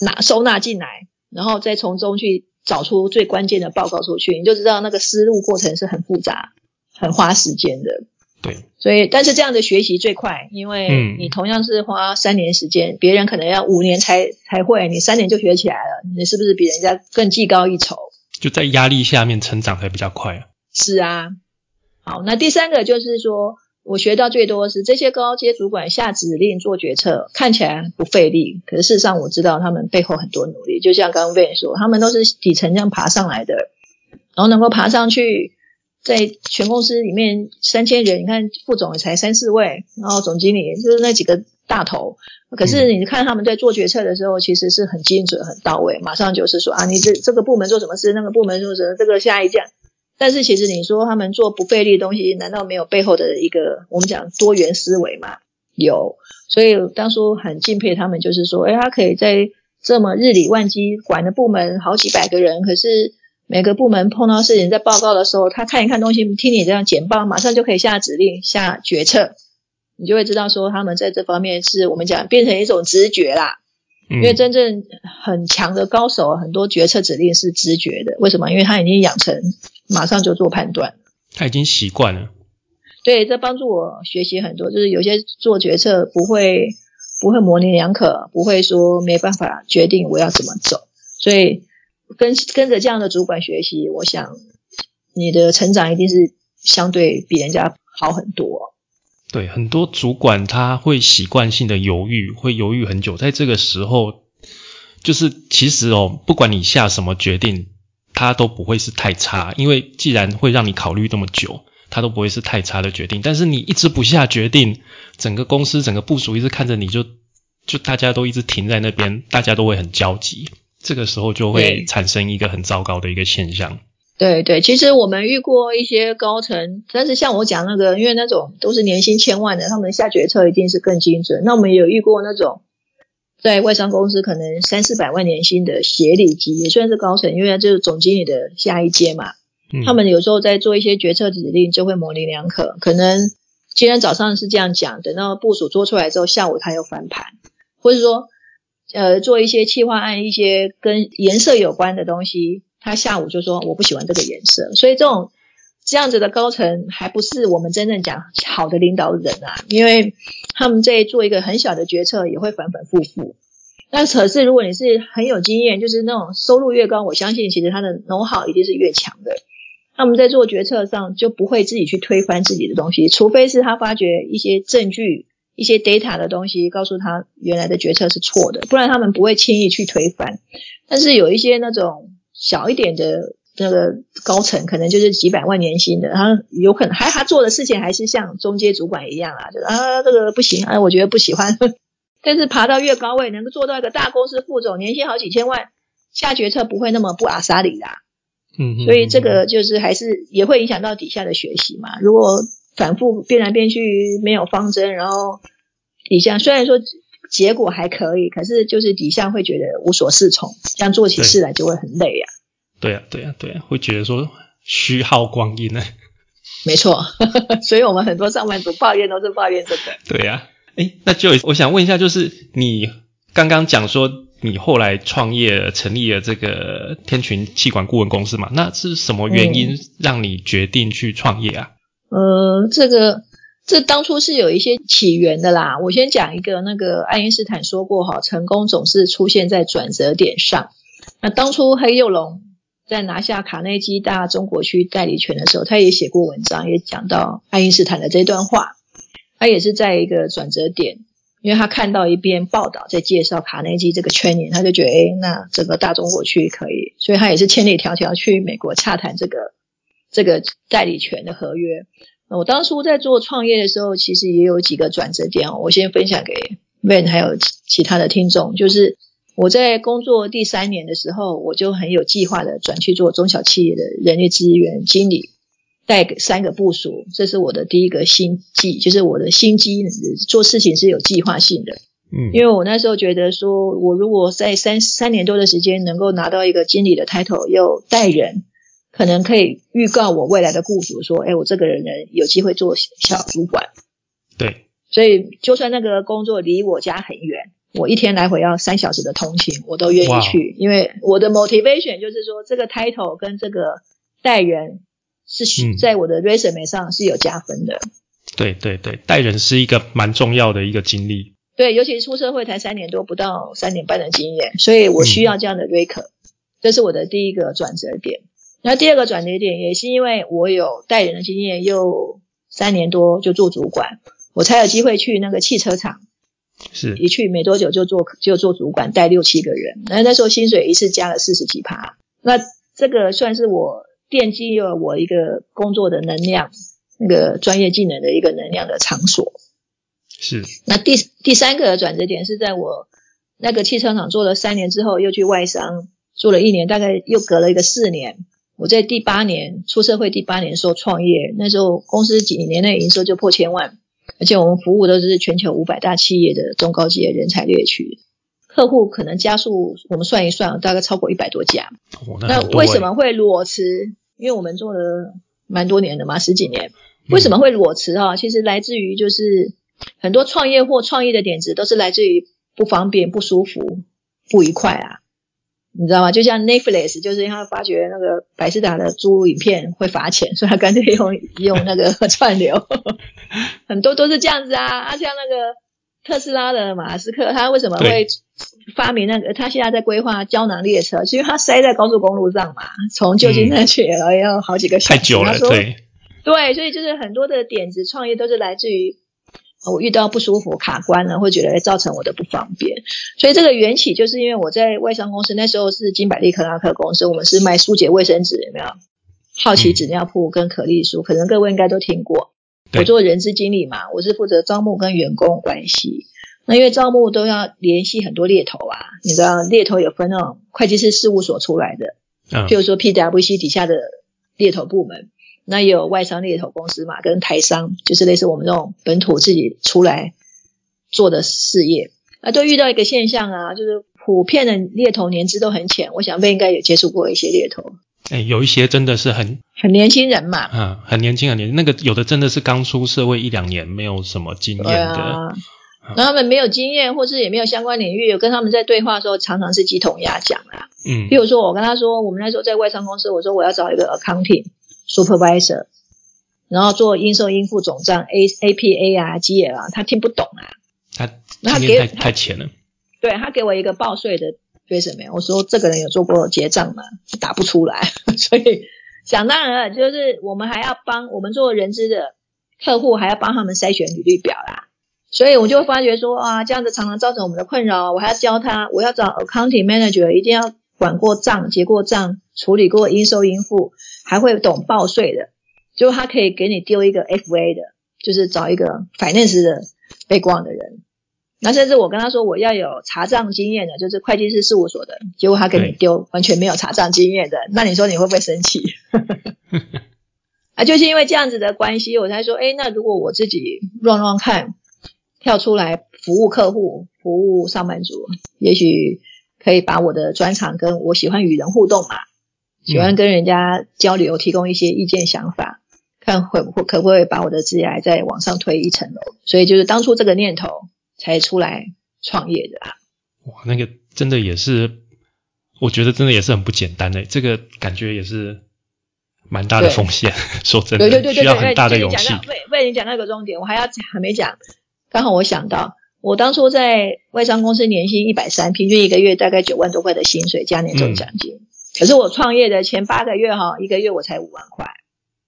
拿收纳进来，然后再从中去找出最关键的报告出去，你就知道那个思路过程是很复杂、很花时间的。对，所以，但是这样的学习最快，因为嗯你同样是花三年时间，别人可能要五年才才会，你三年就学起来了，你是不是比人家更技高一筹？就在压力下面成长才比较快啊。是啊。好，那第三个就是说，我学到最多是这些高阶主管下指令做决策，看起来不费力，可是事实上我知道他们背后很多努力。就像刚刚 Ben 说，他们都是底层这样爬上来的，然后能够爬上去。在全公司里面三千人，你看副总也才三四位，然后总经理就是那几个大头。可是你看他们在做决策的时候，其实是很精准、很到位，马上就是说啊，你这这个部门做什么事，那个部门做什么，这个下一件。但是其实你说他们做不费力的东西，难道没有背后的一个我们讲多元思维吗？有，所以当初很敬佩他们，就是说，哎，他可以在这么日理万机，管的部门好几百个人，可是。每个部门碰到事情在报告的时候，他看一看东西，听你这样简报，马上就可以下指令、下决策，你就会知道说他们在这方面是我们讲变成一种直觉啦。嗯、因为真正很强的高手，很多决策指令是直觉的。为什么？因为他已经养成马上就做判断，他已经习惯了。对，这帮助我学习很多。就是有些做决策不会不会模棱两可，不会说没办法决定我要怎么走，所以。跟跟着这样的主管学习，我想你的成长一定是相对比人家好很多。对，很多主管他会习惯性的犹豫，会犹豫很久。在这个时候，就是其实哦，不管你下什么决定，他都不会是太差，因为既然会让你考虑那么久，他都不会是太差的决定。但是你一直不下决定，整个公司整个部署一直看着你就就大家都一直停在那边，大家都会很焦急。这个时候就会产生一个很糟糕的一个现象。对对，其实我们遇过一些高层，但是像我讲那个，因为那种都是年薪千万的，他们下决策一定是更精准。那我们也有遇过那种在外商公司可能三四百万年薪的协理级，也算是高层，因为就是总经理的下一阶嘛。嗯、他们有时候在做一些决策指令，就会模棱两可，可能今天早上是这样讲，等到部署做出来之后，下午他又翻盘，或者说。呃，做一些企划案，一些跟颜色有关的东西，他下午就说我不喜欢这个颜色，所以这种这样子的高层还不是我们真正讲好的领导人啊，因为他们在做一个很小的决策也会反反复复，那可是如果你是很有经验，就是那种收入越高，我相信其实他的脑好一定是越强的。那我们在做决策上就不会自己去推翻自己的东西，除非是他发觉一些证据、一些 data 的东西告诉他原来的决策是错的，不然他们不会轻易去推翻。但是有一些那种小一点的那个高层，可能就是几百万年薪的，他有可能还他做的事情还是像中阶主管一样啊，就是啊这个不行，啊我觉得不喜欢。但是爬到越高位，能够做到一个大公司副总，年薪好几千万，下决策不会那么不阿萨里啦。嗯，所以这个就是还是也会影响到底下的学习嘛。如果反复变来变去没有方针，然后底下虽然说结果还可以，可是就是底下会觉得无所适从，这样做起事来就会很累呀。对啊，对啊，对啊，会觉得说虚耗光阴呢。没错，所以我们很多上班族抱怨都是抱怨这个。对呀。哎，那就我想问一下，就是你刚刚讲说你后来创业成立了这个天群气管顾问公司嘛？那是什么原因让你决定去创业啊？呃，这个这当初是有一些起源的啦。我先讲一个，那个爱因斯坦说过哈，成功总是出现在转折点上。那当初黑幼龙在拿下卡内基大中国区代理权的时候，他也写过文章，也讲到爱因斯坦的这段话。他也是在一个转折点，因为他看到一篇报道在介绍卡内基这个圈年，他就觉得，哎，那整个大中国区可以，所以他也是千里迢迢去美国洽谈这个这个代理权的合约。我当初在做创业的时候，其实也有几个转折点，我先分享给 Van 还有其他的听众，就是我在工作第三年的时候，我就很有计划的转去做中小企业的人力资源经理。带三个部署，这是我的第一个心计，就是我的心机，做事情是有计划性的。嗯，因为我那时候觉得说，我如果在三三年多的时间能够拿到一个经理的 title，又带人，可能可以预告我未来的雇主说，哎，我这个人呢有机会做小主管。对，所以就算那个工作离我家很远，我一天来回要三小时的通勤，我都愿意去，因为我的 motivation 就是说，这个 title 跟这个带人。是在我的 resume 上是有加分的。对对对，带人是一个蛮重要的一个经历。对，尤其是出社会才三年多，不到三年半的经验，所以我需要这样的 r e c o r 这是我的第一个转折点。那第二个转折点也是因为我有带人的经验，又三年多就做主管，我才有机会去那个汽车厂。是，一去没多久就做就做主管，带六七个人。那那时候薪水一次加了四十几趴。那这个算是我。奠基了我一个工作的能量，那个专业技能的一个能量的场所。是。那第第三个转折点是在我那个汽车厂做了三年之后，又去外商做了一年，大概又隔了一个四年。我在第八年出社会，第八年时候创业，那时候公司几年内营收就破千万，而且我们服务都是全球五百大企业的中高级人才猎取。客户可能加速，我们算一算，大概超过一百多家。那为什么会裸辞？因为我们做了蛮多年的嘛，十几年。为什么会裸辞啊？其实来自于就是很多创业或创意的点子都是来自于不方便、不舒服、不愉快啊。你知道吗？就像 Netflix，就是他发觉那个百事达的租影片会罚钱，所以他干脆用用那个 串流。很多都是这样子啊。啊，像那个特斯拉的马斯克，他为什么会？发明那个，他现在在规划胶囊列车，是因为他塞在高速公路上嘛，从旧金山去然后要好几个小时。太久了，对。对，所以就是很多的点子创业都是来自于我遇到不舒服卡关了，会觉得造成我的不方便。所以这个缘起就是因为我在外商公司那时候是金百利克拉克公司，我们是卖舒洁卫生纸，有没有？好奇纸尿裤跟可丽舒，可能各位应该都听过。我做人资经理嘛，我是负责招募跟员工关系。那因为招募都要联系很多猎头啊，你知道猎头有分那种会计师事务所出来的，嗯，譬如说 PWC 底下的猎头部门，那也有外商猎头公司嘛，跟台商，就是类似我们这种本土自己出来做的事业，那都遇到一个现象啊，就是普遍的猎头年资都很浅，我想贝应该有接触过一些猎头，哎，有一些真的是很很年轻人嘛，嗯，很年轻很年轻，那个有的真的是刚出社会一两年，没有什么经验的。那他们没有经验，或是也没有相关领域，跟他们在对话的时候，常常是鸡同鸭讲啊。嗯，比如说我跟他说，我们那时候在外商公司，我说我要找一个 accounting supervisor，然后做应收应付总账 A A P A 啊 G L 啊，他听不懂啊。他那他给太浅了。对他给我一个报税的 resume，我说这个人有做过结账吗？打不出来，所以想当然了，就是我们还要帮我们做人资的客户，还要帮他们筛选履历表啦。所以我就发觉说啊，这样子常常造成我们的困扰。我还要教他，我要找 accounting manager，一定要管过账、结过账、处理过应收应付，还会懂报税的。就他可以给你丢一个 FA 的，就是找一个 finance 的背光的人。那甚至我跟他说我要有查账经验的，就是会计师事务所的，结果他给你丢完全没有查账经验的，那你说你会不会生气？啊，就是因为这样子的关系，我才说，哎，那如果我自己乱乱看。跳出来服务客户、服务上班族，也许可以把我的专长跟我喜欢与人互动嘛，喜欢跟人家交流，提供一些意见想法，看会不会可不可以把我的职业再往上推一层楼。所以就是当初这个念头才出来创业的啊。哇，那个真的也是，我觉得真的也是很不简单的，这个感觉也是蛮大的风险。说真的，需要很大的勇气。为为你讲那个重点，我还要还没讲。刚好我想到，我当初在外商公司年薪一百三，平均一个月大概九万多块的薪水加年终奖金。可是我创业的前八个月哈，一个月我才五万块。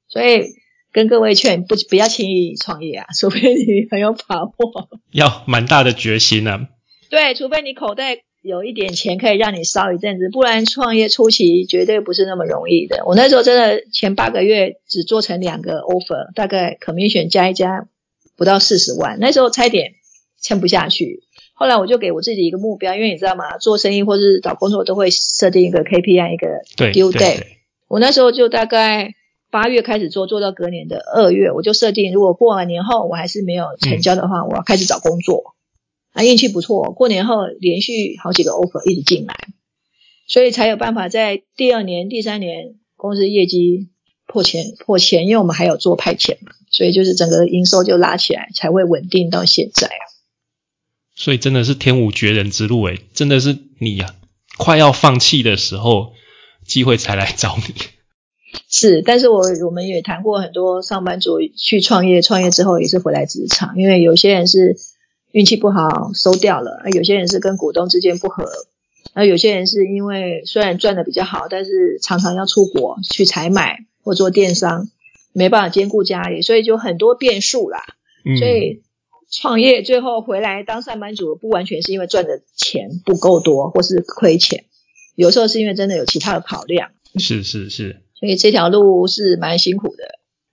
所以跟各位劝，不不要轻易创业啊，除非你很有把握，要蛮大的决心呢。对，除非你口袋有一点钱可以让你烧一阵子，不然创业初期绝对不是那么容易的。我那时候真的前八个月只做成两个 offer，大概 commission 加一加。不到四十万，那时候差点撑不下去。后来我就给我自己一个目标，因为你知道吗？做生意或是找工作都会设定一个 KPI，一个 due day。我那时候就大概八月开始做，做到隔年的二月，我就设定，如果过完年后我还是没有成交的话，我要开始找工作。啊，运气不错，过年后连续好几个 offer 一直进来，所以才有办法在第二年、第三年公司业绩。破钱破钱，因为我们还有做派遣嘛，所以就是整个营收就拉起来，才会稳定到现在啊。所以真的是天无绝人之路诶，真的是你呀，快要放弃的时候，机会才来找你。是，但是我我们也谈过很多上班族去创业，创业之后也是回来职场，因为有些人是运气不好收掉了，有些人是跟股东之间不和，那有些人是因为虽然赚的比较好，但是常常要出国去采买。或做电商没办法兼顾家里，所以就很多变数啦。所以创业最后回来当上班族，不完全是因为赚的钱不够多或是亏钱，有时候是因为真的有其他的考量。是是是，所以这条路是蛮辛苦的。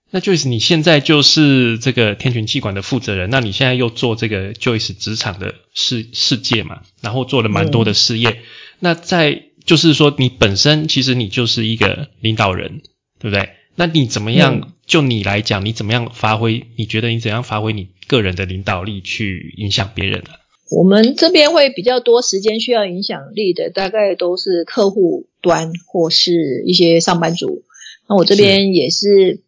那 Joyce，你现在就是这个天群气管的负责人，那你现在又做这个 Joyce 职场的世世界嘛，然后做了蛮多的事业。那在就是说，你本身其实你就是一个领导人。对不对？那你怎么样？就你来讲，你怎么样发挥？你觉得你怎样发挥你个人的领导力去影响别人呢？我们这边会比较多时间需要影响力的，大概都是客户端或是一些上班族。那我这边也是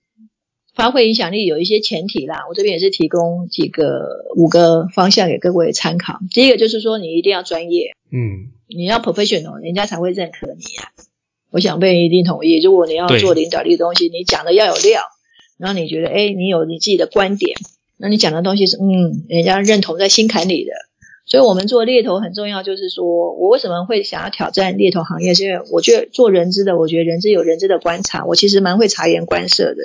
发挥影响力有一些前提啦。我这边也是提供几个五个方向给各位参考。第一个就是说，你一定要专业，嗯，你要 professional，人家才会认可你呀。我想被人一定同意。如果你要做领导力的东西，你讲的要有料，然后你觉得，哎，你有你自己的观点，那你讲的东西是，嗯，人家认同在心坎里的。所以，我们做猎头很重要，就是说我为什么会想要挑战猎头行业，是因为我觉得做人资的，我觉得人资有人资的观察，我其实蛮会察言观色的。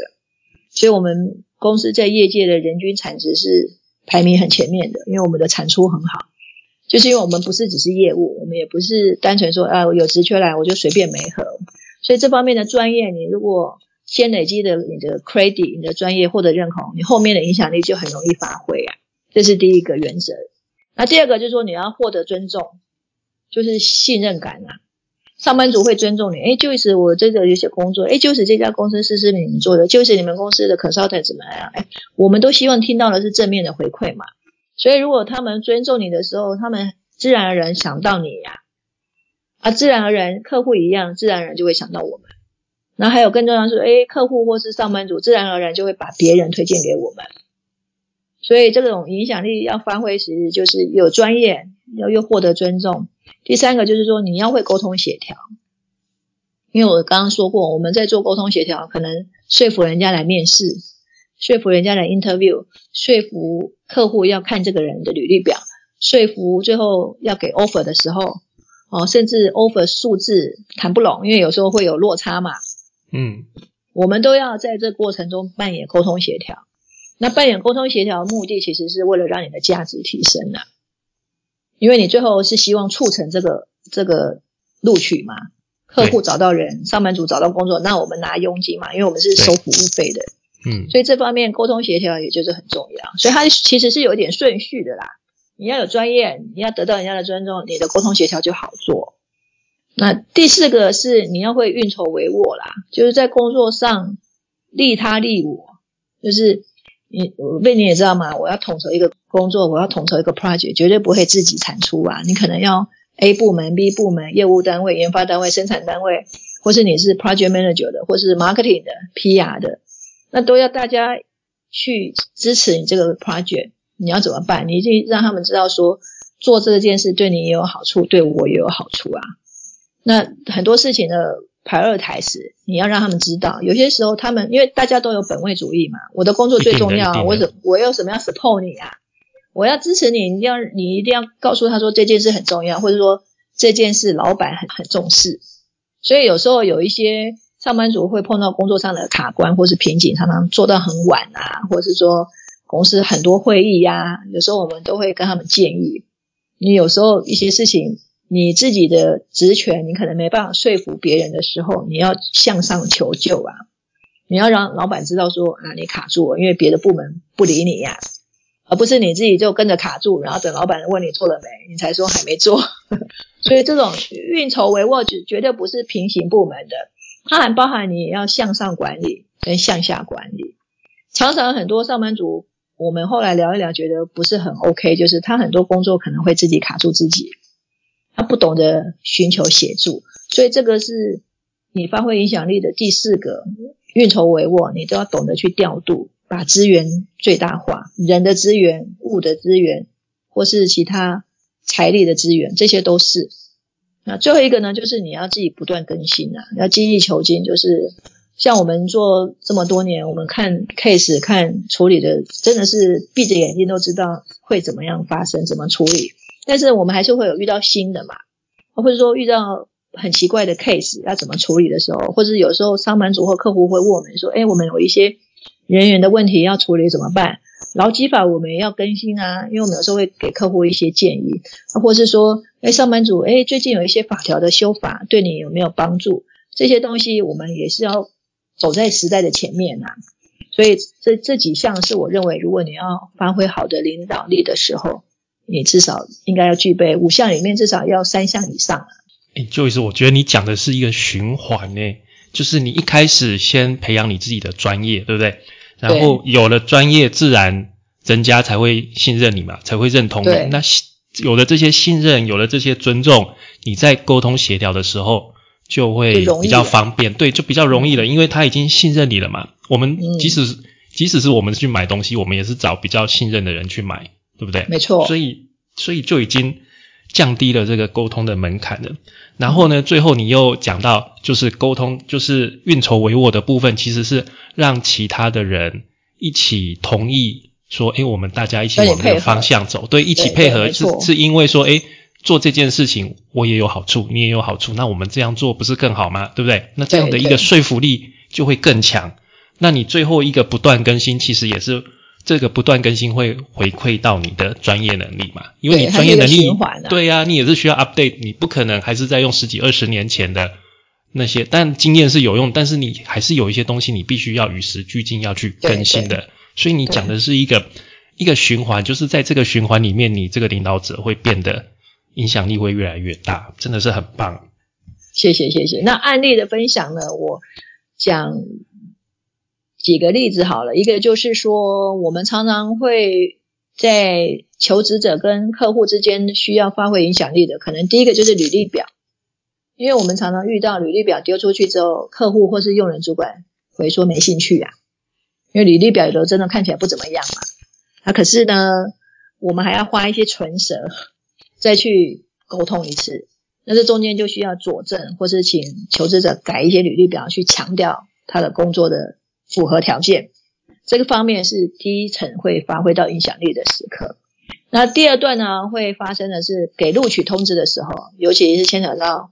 所以我们公司在业界的人均产值是排名很前面的，因为我们的产出很好。就是因为我们不是只是业务，我们也不是单纯说啊有职缺来我就随便没合，所以这方面的专业，你如果先累积的你的 credit，你的专业获得认同，你后面的影响力就很容易发挥啊。这是第一个原则。那第二个就是说你要获得尊重，就是信任感啊。上班族会尊重你，哎，就是我这个有些工作，哎，就是这家公司是是你们做的，就是你们公司的 consultant 怎么样？哎，我们都希望听到的是正面的回馈嘛。所以，如果他们尊重你的时候，他们自然而然想到你呀，啊，自然而然客户一样，自然而然就会想到我们。那还有更重要是，哎，客户或是上班族，自然而然就会把别人推荐给我们。所以，这种影响力要发挥时，就是有专业，要又获得尊重。第三个就是说，你要会沟通协调。因为我刚刚说过，我们在做沟通协调，可能说服人家来面试。说服人家来 interview，说服客户要看这个人的履历表，说服最后要给 offer 的时候，哦，甚至 offer 数字谈不拢，因为有时候会有落差嘛。嗯，我们都要在这过程中扮演沟通协调。那扮演沟通协调的目的，其实是为了让你的价值提升啊，因为你最后是希望促成这个这个录取嘛，客户找到人，上班族找到工作，那我们拿佣金嘛，因为我们是收服务费的。嗯，所以这方面沟通协调也就是很重要，所以它其实是有一点顺序的啦。你要有专业，你要得到人家的尊重，你的沟通协调就好做。那第四个是你要会运筹帷幄啦，就是在工作上利他利我，就是你为你也知道嘛，我要统筹一个工作，我要统筹一个 project，绝对不会自己产出啊。你可能要 A 部门、B 部门、业务单位、研发单位、生产单位，或是你是 project manager 的，或是 marketing 的、PR 的。那都要大家去支持你这个 project，你要怎么办？你一定让他们知道说做这件事对你也有好处，对我也有好处啊。那很多事情的排二台时，你要让他们知道。有些时候他们因为大家都有本位主义嘛，我的工作最重要，我怎我有什么要 support 你啊？我要支持你，你要你一定要告诉他说这件事很重要，或者说这件事老板很很重视。所以有时候有一些。上班族会碰到工作上的卡关或是瓶颈，常常做到很晚啊，或者是说公司很多会议呀，有时候我们都会跟他们建议，你有时候一些事情你自己的职权你可能没办法说服别人的时候，你要向上求救啊，你要让老板知道说啊你卡住了，因为别的部门不理你呀，而不是你自己就跟着卡住，然后等老板问你做了没，你才说还没做，所以这种运筹帷幄绝绝对不是平行部门的。它还包含你要向上管理跟向下管理。常常很多上班族，我们后来聊一聊，觉得不是很 OK，就是他很多工作可能会自己卡住自己，他不懂得寻求协助。所以这个是你发挥影响力的第四个运筹帷幄，你都要懂得去调度，把资源最大化，人的资源、物的资源，或是其他财力的资源，这些都是。那最后一个呢，就是你要自己不断更新啊，要精益求精。就是像我们做这么多年，我们看 case 看处理的，真的是闭着眼睛都知道会怎么样发生，怎么处理。但是我们还是会有遇到新的嘛，或者说遇到很奇怪的 case 要怎么处理的时候，或者有时候上班族或客户会问我们说：“哎，我们有一些人员的问题要处理，怎么办？”劳基法我们也要更新啊，因为我们有时候会给客户一些建议，或是说，哎，上班族，哎，最近有一些法条的修法，对你有没有帮助？这些东西我们也是要走在时代的前面呐。所以这这几项是我认为，如果你要发挥好的领导力的时候，你至少应该要具备五项里面至少要三项以上啊。哎，就是我觉得你讲的是一个循环呢，就是你一开始先培养你自己的专业，对不对？然后有了专业，自然人家才会信任你嘛，才会认同你。那有了这些信任，有了这些尊重，你在沟通协调的时候就会比较方便，对，就比较容易了，因为他已经信任你了嘛。我们即使即使是我们去买东西，我们也是找比较信任的人去买，对不对？没错。所以所以就已经降低了这个沟通的门槛了。然后呢，最后你又讲到，就是沟通，就是运筹帷幄的部分，其实是让其他的人一起同意说，诶，我们大家一起往这个方向走，对，一起配合，是是因为说，诶，做这件事情我也有好处，你也有好处，那我们这样做不是更好吗？对不对？那这样的一个说服力就会更强。那你最后一个不断更新，其实也是。这个不断更新会回馈到你的专业能力嘛？因为你专业能力，对呀，你也是需要 update，你不可能还是在用十几二十年前的那些，但经验是有用，但是你还是有一些东西你必须要与时俱进，要去更新的。所以你讲的是一个一个循环，就是在这个循环里面，你这个领导者会变得影响力会越来越大，真的是很棒。谢谢谢谢。那案例的分享呢？我讲。几个例子好了，一个就是说，我们常常会在求职者跟客户之间需要发挥影响力的，可能第一个就是履历表，因为我们常常遇到履历表丢出去之后，客户或是用人主管会说没兴趣啊，因为履历表有的真的看起来不怎么样嘛，啊，可是呢，我们还要花一些唇舌 再去沟通一次，那这中间就需要佐证，或是请求职者改一些履历表去强调他的工作的。符合条件，这个方面是第一层会发挥到影响力的时刻。那第二段呢，会发生的是给录取通知的时候，尤其是牵扯到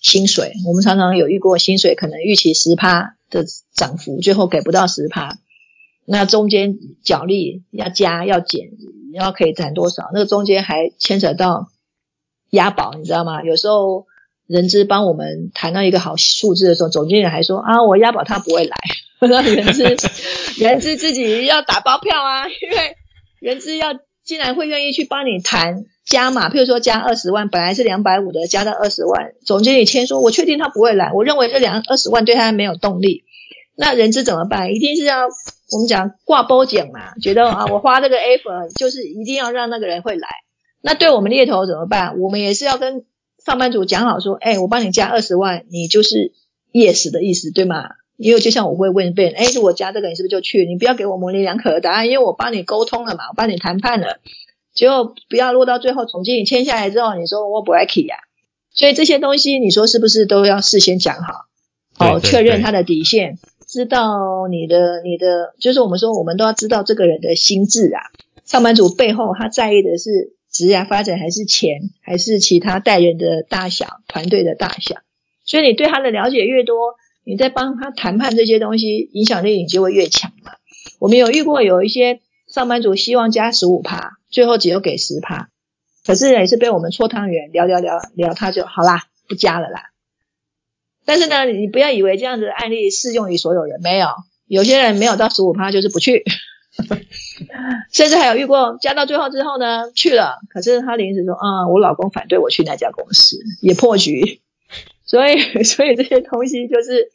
薪水，我们常常有遇过薪水可能预期十趴的涨幅，最后给不到十趴，那中间奖励要加要减，要可以攒多少？那个中间还牵扯到押宝，你知道吗？有时候人资帮我们谈到一个好数字的时候，总经理还说啊，我押宝他不会来，那人资 人资自己要打包票啊，因为人资要。竟然会愿意去帮你谈加码，譬如说加二十万，本来是两百五的，加到二十万，总经理签说，我确定他不会来，我认为这两二十万对他没有动力，那人资怎么办？一定是要我们讲挂包奖嘛，觉得啊，我花这个 effort 就是一定要让那个人会来。那对我们猎头怎么办？我们也是要跟上班族讲好说，哎，我帮你加二十万，你就是 yes 的意思，对吗？因为就像我会问别人，哎，如果加这个，你是不是就去？你不要给我模棱两可的答案，因为我帮你沟通了嘛，我帮你谈判了，结果不要落到最后，总经理签下来之后，你说我不爱 key 呀。所以这些东西，你说是不是都要事先讲好？好，确认他的底线，知道你的你的，就是我们说，我们都要知道这个人的心智啊。上班族背后他在意的是职业发展，还是钱，还是其他带人的大小、团队的大小？所以你对他的了解越多。你在帮他谈判这些东西，影响力你就会越强嘛。我们有遇过有一些上班族希望加十五趴，最后只有给十趴，可是也是被我们搓汤圆聊聊聊聊，他就好啦，不加了啦。但是呢，你不要以为这样子的案例适用于所有人，没有，有些人没有到十五趴就是不去，甚至还有遇过加到最后之后呢去了，可是他临时说啊，我老公反对我去那家公司，也破局。所以，所以这些东西就是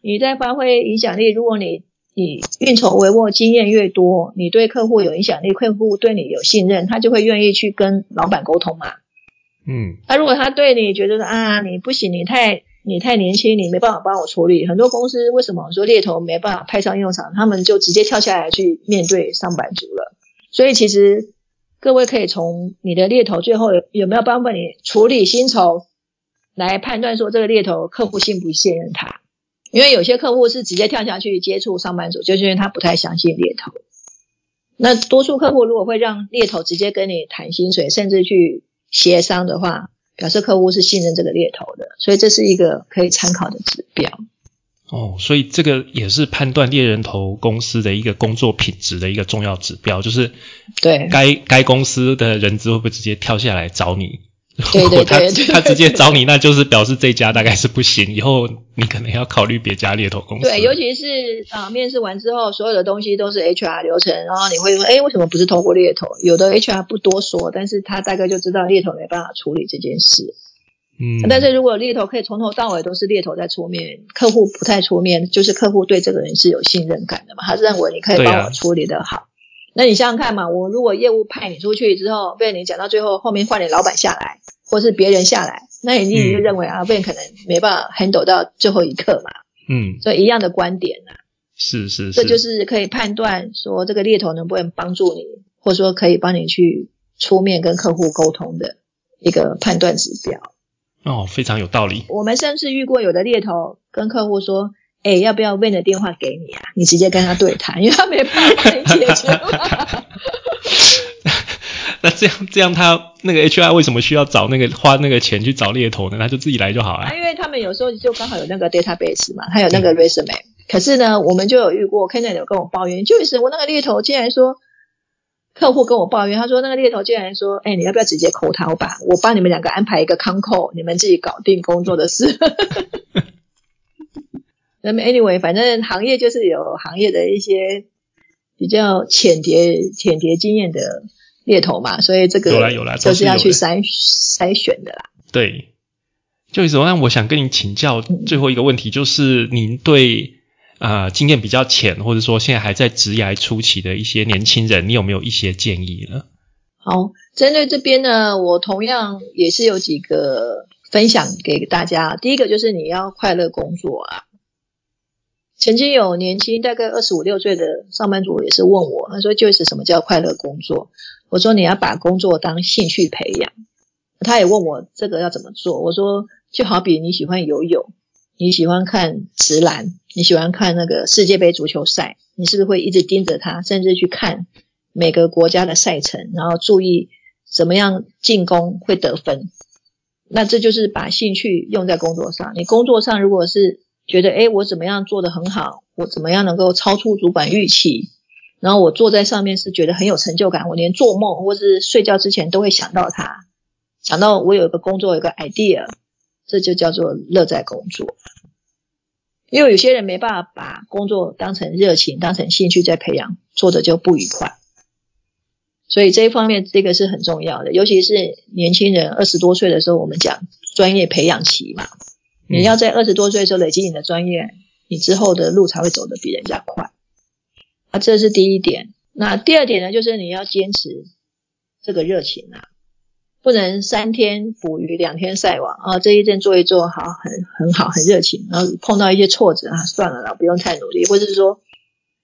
你在发挥影响力。如果你你运筹帷幄经验越多，你对客户有影响力，客户对你有信任，他就会愿意去跟老板沟通嘛。嗯，那如果他对你觉得啊，你不行，你太你太年轻，你没办法帮我处理。很多公司为什么说猎头没办法派上用场？他们就直接跳下来去面对上班族了。所以其实各位可以从你的猎头最后有有没有帮帮你处理薪酬？来判断说这个猎头客户信不信任他，因为有些客户是直接跳下去接触上班族，就是因为他不太相信猎头。那多数客户如果会让猎头直接跟你谈薪水，甚至去协商的话，表示客户是信任这个猎头的，所以这是一个可以参考的指标。哦，所以这个也是判断猎人头公司的一个工作品质的一个重要指标，就是对该该公司的人资会不会直接跳下来找你。对对对，他直接找你，那就是表示这家大概是不行，以后你可能要考虑别家猎头公司。对，尤其是啊，面试完之后，所有的东西都是 HR 流程，然后你会说，哎，为什么不是通过猎头？有的 HR 不多说，但是他大概就知道猎头没办法处理这件事。嗯，但是如果猎头可以从头到尾都是猎头在出面，客户不太出面，就是客户对这个人是有信任感的嘛，他认为你可以帮我处理的好。那你想想看嘛，我如果业务派你出去之后，被你讲到最后，后面换你老板下来。或是别人下来，那你就认为阿贝可能没办法 handle 到最后一刻嘛？嗯，所以一样的观点啊，是是，这就是可以判断说这个猎头能不能帮助你，或者说可以帮你去出面跟客户沟通的一个判断指标。哦，非常有道理。我们甚至遇过有的猎头跟客户说：“哎，要不要问的电话给你啊？你直接跟他对谈，因为他没办法帮你解决。” 那这样这样，他那个 HR 为什么需要找那个花那个钱去找猎头呢？他就自己来就好了。因为他们有时候就刚好有那个 database 嘛，他有那个 resume。可是呢，我们就有遇过 k e n n e 有跟我抱怨，就是我那个猎头竟然说，客户跟我抱怨，他说那个猎头竟然说，哎，你要不要直接扣他？我把我帮你们两个安排一个 con call，你们自己搞定工作的事。那么 anyway，反正行业就是有行业的一些比较浅碟浅碟经验的。猎头嘛，所以这个就是要去筛筛选的啦。对，就是那我想跟你请教最后一个问题，就是您对啊经验比较浅，或者说现在还在职涯初期的一些年轻人，你有没有一些建议呢？好，针对这边呢，我同样也是有几个分享给大家。第一个就是你要快乐工作啊。曾经有年轻大概二十五六岁的上班族也是问我，他说就是什么叫快乐工作？我说你要把工作当兴趣培养。他也问我这个要怎么做？我说就好比你喜欢游泳，你喜欢看直篮，你喜欢看那个世界杯足球赛，你是不是会一直盯着他，甚至去看每个国家的赛程，然后注意怎么样进攻会得分。那这就是把兴趣用在工作上。你工作上如果是觉得，哎，我怎么样做得很好，我怎么样能够超出主管预期，然后我坐在上面是觉得很有成就感，我连做梦或是睡觉之前都会想到它，想到我有一个工作，有个 idea，这就叫做乐在工作。因为有些人没办法把工作当成热情、当成兴趣在培养，做的就不愉快。所以这一方面，这个是很重要的，尤其是年轻人二十多岁的时候，我们讲专业培养期嘛，你要在二十多岁的时候累积你的专业，你之后的路才会走得比人家快。啊，这是第一点。那第二点呢，就是你要坚持这个热情啊。不能三天捕鱼两天晒网啊！这一阵做一做好，很很好，很热情。然后碰到一些挫折啊，算了啦，不用太努力。或者是说，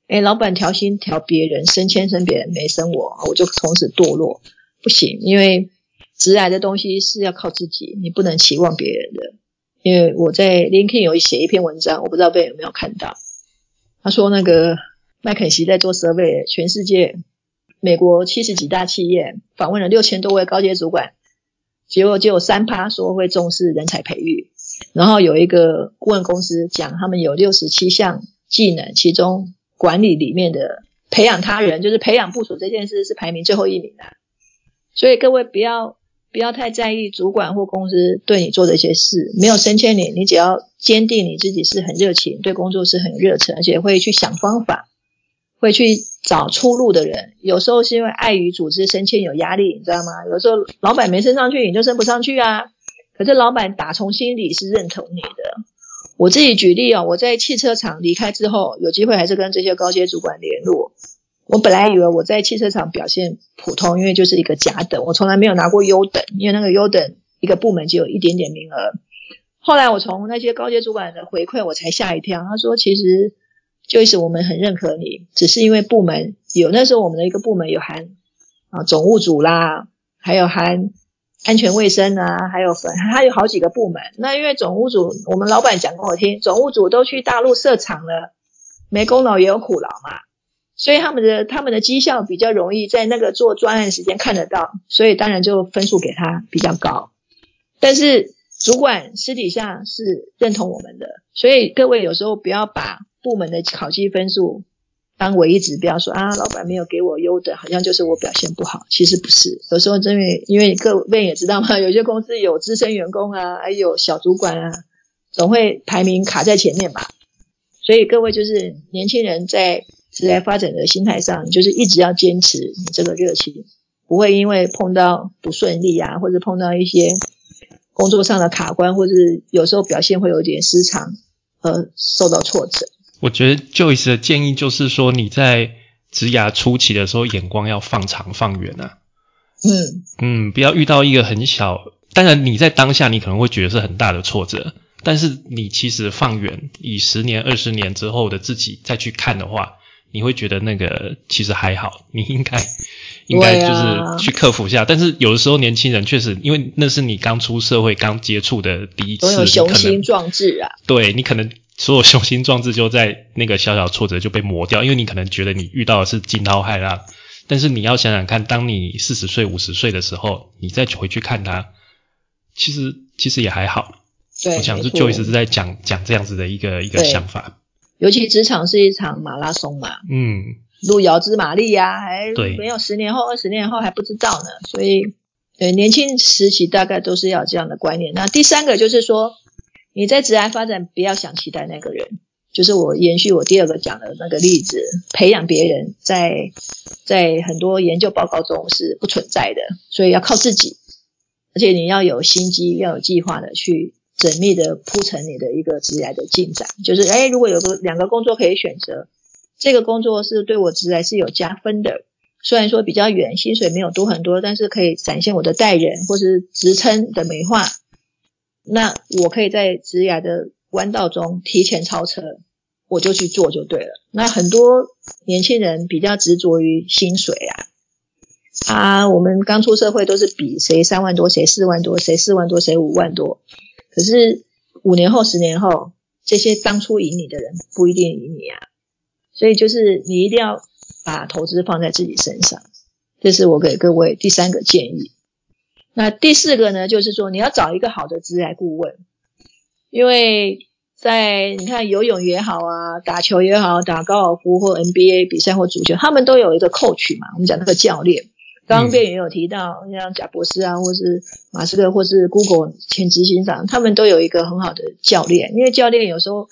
哎，老板调薪调别人，升迁升别人，没升我，我就从此堕落，不行。因为直来的东西是要靠自己，你不能期望别人的。因为我在 LinkedIn 有写一篇文章，我不知道被有没有看到。他说那个麦肯锡在做 survey，全世界。美国七十几大企业访问了六千多位高阶主管，结果就有三趴说会重视人才培育。然后有一个顾问公司讲，他们有六十七项技能，其中管理里面的培养他人，就是培养部署这件事是排名最后一名的。所以各位不要不要太在意主管或公司对你做的一些事，没有升迁你，你只要坚定你自己是很热情，对工作是很热忱，而且会去想方法，会去。找出路的人，有时候是因为碍于组织升迁有压力，你知道吗？有时候老板没升上去，你就升不上去啊。可是老板打从心里是认同你的。我自己举例啊，我在汽车厂离开之后，有机会还是跟这些高阶主管联络。我本来以为我在汽车厂表现普通，因为就是一个甲等，我从来没有拿过优等，因为那个优等一个部门就有一点点名额。后来我从那些高阶主管的回馈，我才吓一跳。他说其实。就是我们很认可你，只是因为部门有那时候我们的一个部门有含啊总务组啦，还有含安全卫生啊，还有粉，还有好几个部门。那因为总务组，我们老板讲给我听，总务组都去大陆设厂了，没功劳也有苦劳嘛，所以他们的他们的绩效比较容易在那个做专案时间看得到，所以当然就分数给他比较高。但是主管私底下是认同我们的，所以各位有时候不要把。部门的考绩分数当唯一指标，说啊，老板没有给我优等，好像就是我表现不好。其实不是，有时候真为因为各位也知道嘛，有些公司有资深员工啊，还有小主管啊，总会排名卡在前面吧。所以各位就是年轻人在职业发展的心态上，就是一直要坚持你这个热情，不会因为碰到不顺利啊，或者碰到一些工作上的卡关，或者有时候表现会有点失常而受到挫折。我觉得 Joyce 的建议就是说，你在职涯初期的时候，眼光要放长放远啊。嗯嗯，不要遇到一个很小，当然你在当下你可能会觉得是很大的挫折，但是你其实放远，以十年、二十年之后的自己再去看的话，你会觉得那个其实还好，你应该 应该就是去克服一下。但是有的时候年轻人确实，因为那是你刚出社会、刚接触的第一次，有雄心壮志啊。对你可能。所有雄心壮志就在那个小小挫折就被磨掉，因为你可能觉得你遇到的是惊涛骇浪，但是你要想想看，当你四十岁、五十岁的时候，你再回去看它，其实其实也还好。对，我想是就一直是在讲讲这样子的一个一个想法。尤其职场是一场马拉松嘛，嗯，路遥知马力呀，还没有十年后、二十年后还不知道呢，所以对年轻时期大概都是要这样的观念。那第三个就是说。你在职业发展，不要想期待那个人，就是我延续我第二个讲的那个例子，培养别人，在在很多研究报告中是不存在的，所以要靠自己，而且你要有心机，要有计划的去缜密的铺成你的一个职业的进展。就是哎，如果有个两个工作可以选择，这个工作是对我职业是有加分的，虽然说比较远，薪水没有多很多，但是可以展现我的待人或是职称的美化。那我可以在职涯的弯道中提前超车，我就去做就对了。那很多年轻人比较执着于薪水啊，啊，我们刚出社会都是比谁三万多，谁四万多，谁四万多，谁五万多。可是五年后、十年后，这些当初赢你的人不一定赢你啊。所以就是你一定要把投资放在自己身上。这是我给各位第三个建议。那第四个呢，就是说你要找一个好的职业顾问，因为在你看游泳也好啊，打球也好，打高尔夫或 NBA 比赛或足球，他们都有一个 coach 嘛，我们讲那个教练。刚刚辩也有提到，像贾博士啊，或是马斯克，或是 Google 前执行长，他们都有一个很好的教练，因为教练有时候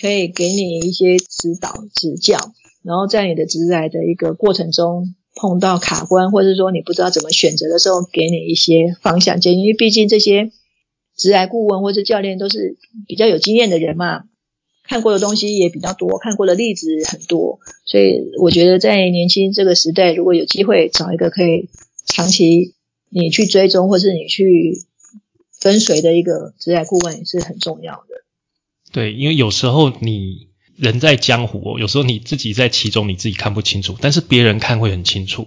可以给你一些指导、指教，然后在你的职来的一个过程中碰到卡关，或者说你不知道怎么选择的时候，给你一些方向建议。因为毕竟这些职来顾问或者教练都是比较有经验的人嘛。看过的东西也比较多，看过的例子很多，所以我觉得在年轻这个时代，如果有机会找一个可以长期你去追踪或是你去跟随的一个职业顾问是很重要的。对，因为有时候你人在江湖，有时候你自己在其中你自己看不清楚，但是别人看会很清楚。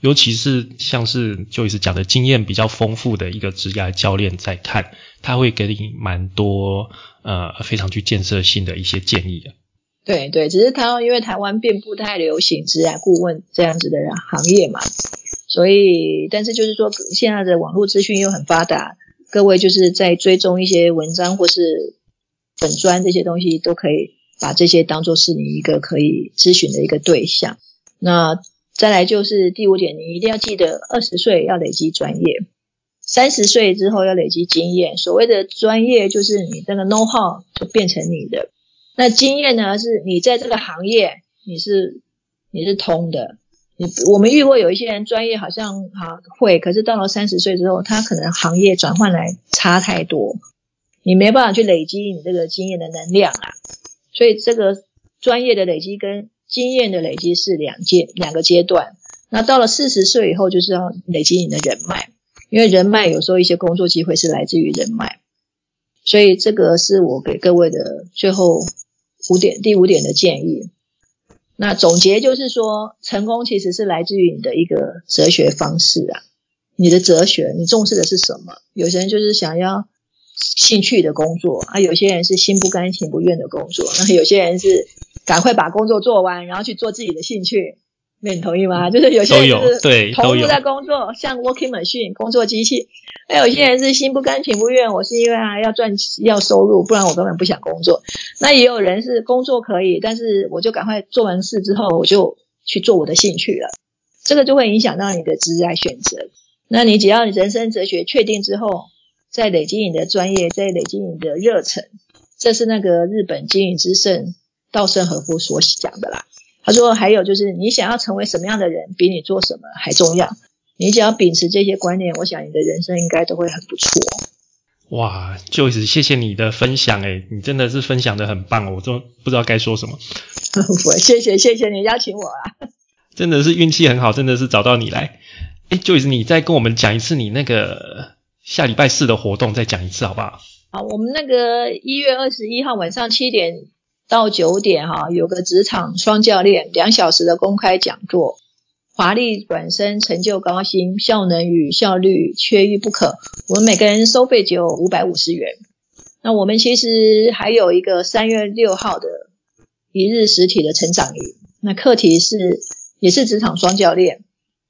尤其是像是就一直讲的经验比较丰富的一个职业教练在看，他会给你蛮多呃非常具建设性的一些建议的。对对，只是他因为台湾并不太流行职业顾问这样子的行业嘛，所以但是就是说现在的网络资讯又很发达，各位就是在追踪一些文章或是本专这些东西，都可以把这些当做是你一个可以咨询的一个对象。那再来就是第五点，你一定要记得，二十岁要累积专业，三十岁之后要累积经验。所谓的专业，就是你这个 know how 就变成你的。那经验呢，是你在这个行业你是你是通的。你我们遇过有一些人专业好像哈会，可是到了三十岁之后，他可能行业转换来差太多，你没办法去累积你这个经验的能量啊。所以这个专业的累积跟经验的累积是两阶两个阶段，那到了四十岁以后，就是要累积你的人脉，因为人脉有时候一些工作机会是来自于人脉，所以这个是我给各位的最后五点第五点的建议。那总结就是说，成功其实是来自于你的一个哲学方式啊，你的哲学，你重视的是什么？有些人就是想要兴趣的工作啊，有些人是心不甘情不愿的工作，那有些人是。赶快把工作做完，然后去做自己的兴趣，那你同意吗？就是有些人是投入在工作，像 working machine 工作机器；，还有些人是心不甘情不愿，我是因为啊要赚要收入，不然我根本不想工作。那也有人是工作可以，但是我就赶快做完事之后，我就去做我的兴趣了。这个就会影响到你的职业选择。那你只要你人生哲学确定之后，再累积你的专业，在累积你的热忱，这是那个日本经营之圣。稻盛和夫所讲的啦，他说还有就是你想要成为什么样的人，比你做什么还重要。你只要秉持这些观念，我想你的人生应该都会很不错。哇，就是谢谢你的分享，诶，你真的是分享的很棒，我都不知道该说什么。我谢谢谢谢你邀请我啊，真的是运气很好，真的是找到你来。哎，就是你再跟我们讲一次你那个下礼拜四的活动，再讲一次好不好？好，我们那个一月二十一号晚上七点。到九点哈，有个职场双教练两小时的公开讲座，华丽转身成就高薪，效能与效率缺一不可。我们每个人收费只有五百五十元。那我们其实还有一个三月六号的一日实体的成长营，那课题是也是职场双教练，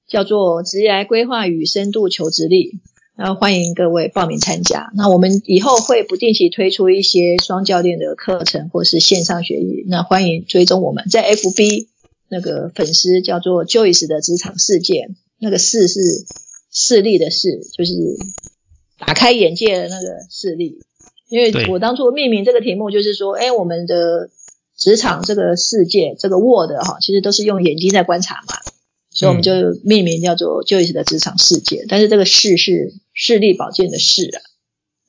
叫做职业规划与深度求职力。那欢迎各位报名参加。那我们以后会不定期推出一些双教练的课程或是线上学习。那欢迎追踪我们在 FB 那个粉丝叫做 Joyce 的职场世界，那个视是视力的视，就是打开眼界的那个视力。因为我当初命名这个题目就是说，哎，我们的职场这个世界这个 Word 哈，其实都是用眼睛在观察嘛。所以我们就命名叫做 Joyce 的职场世界，但是这个世是视力保健的视啊。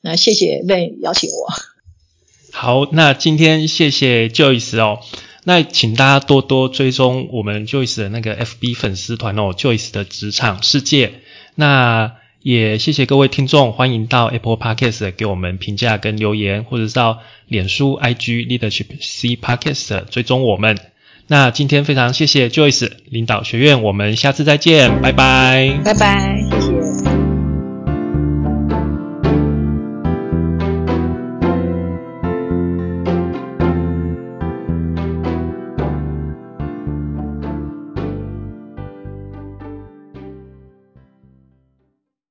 那谢谢 Van 邀请我。好，那今天谢谢 Joyce 哦。那请大家多多追踪我们 Joyce 的那个 FB 粉丝团哦，Joyce 的职场世界。那也谢谢各位听众，欢迎到 Apple Podcast 给我们评价跟留言，或者是到脸书 IG Leadership C Podcast 追踪我们。那今天非常谢谢 Joyce 领导学院，我们下次再见，拜拜，拜拜。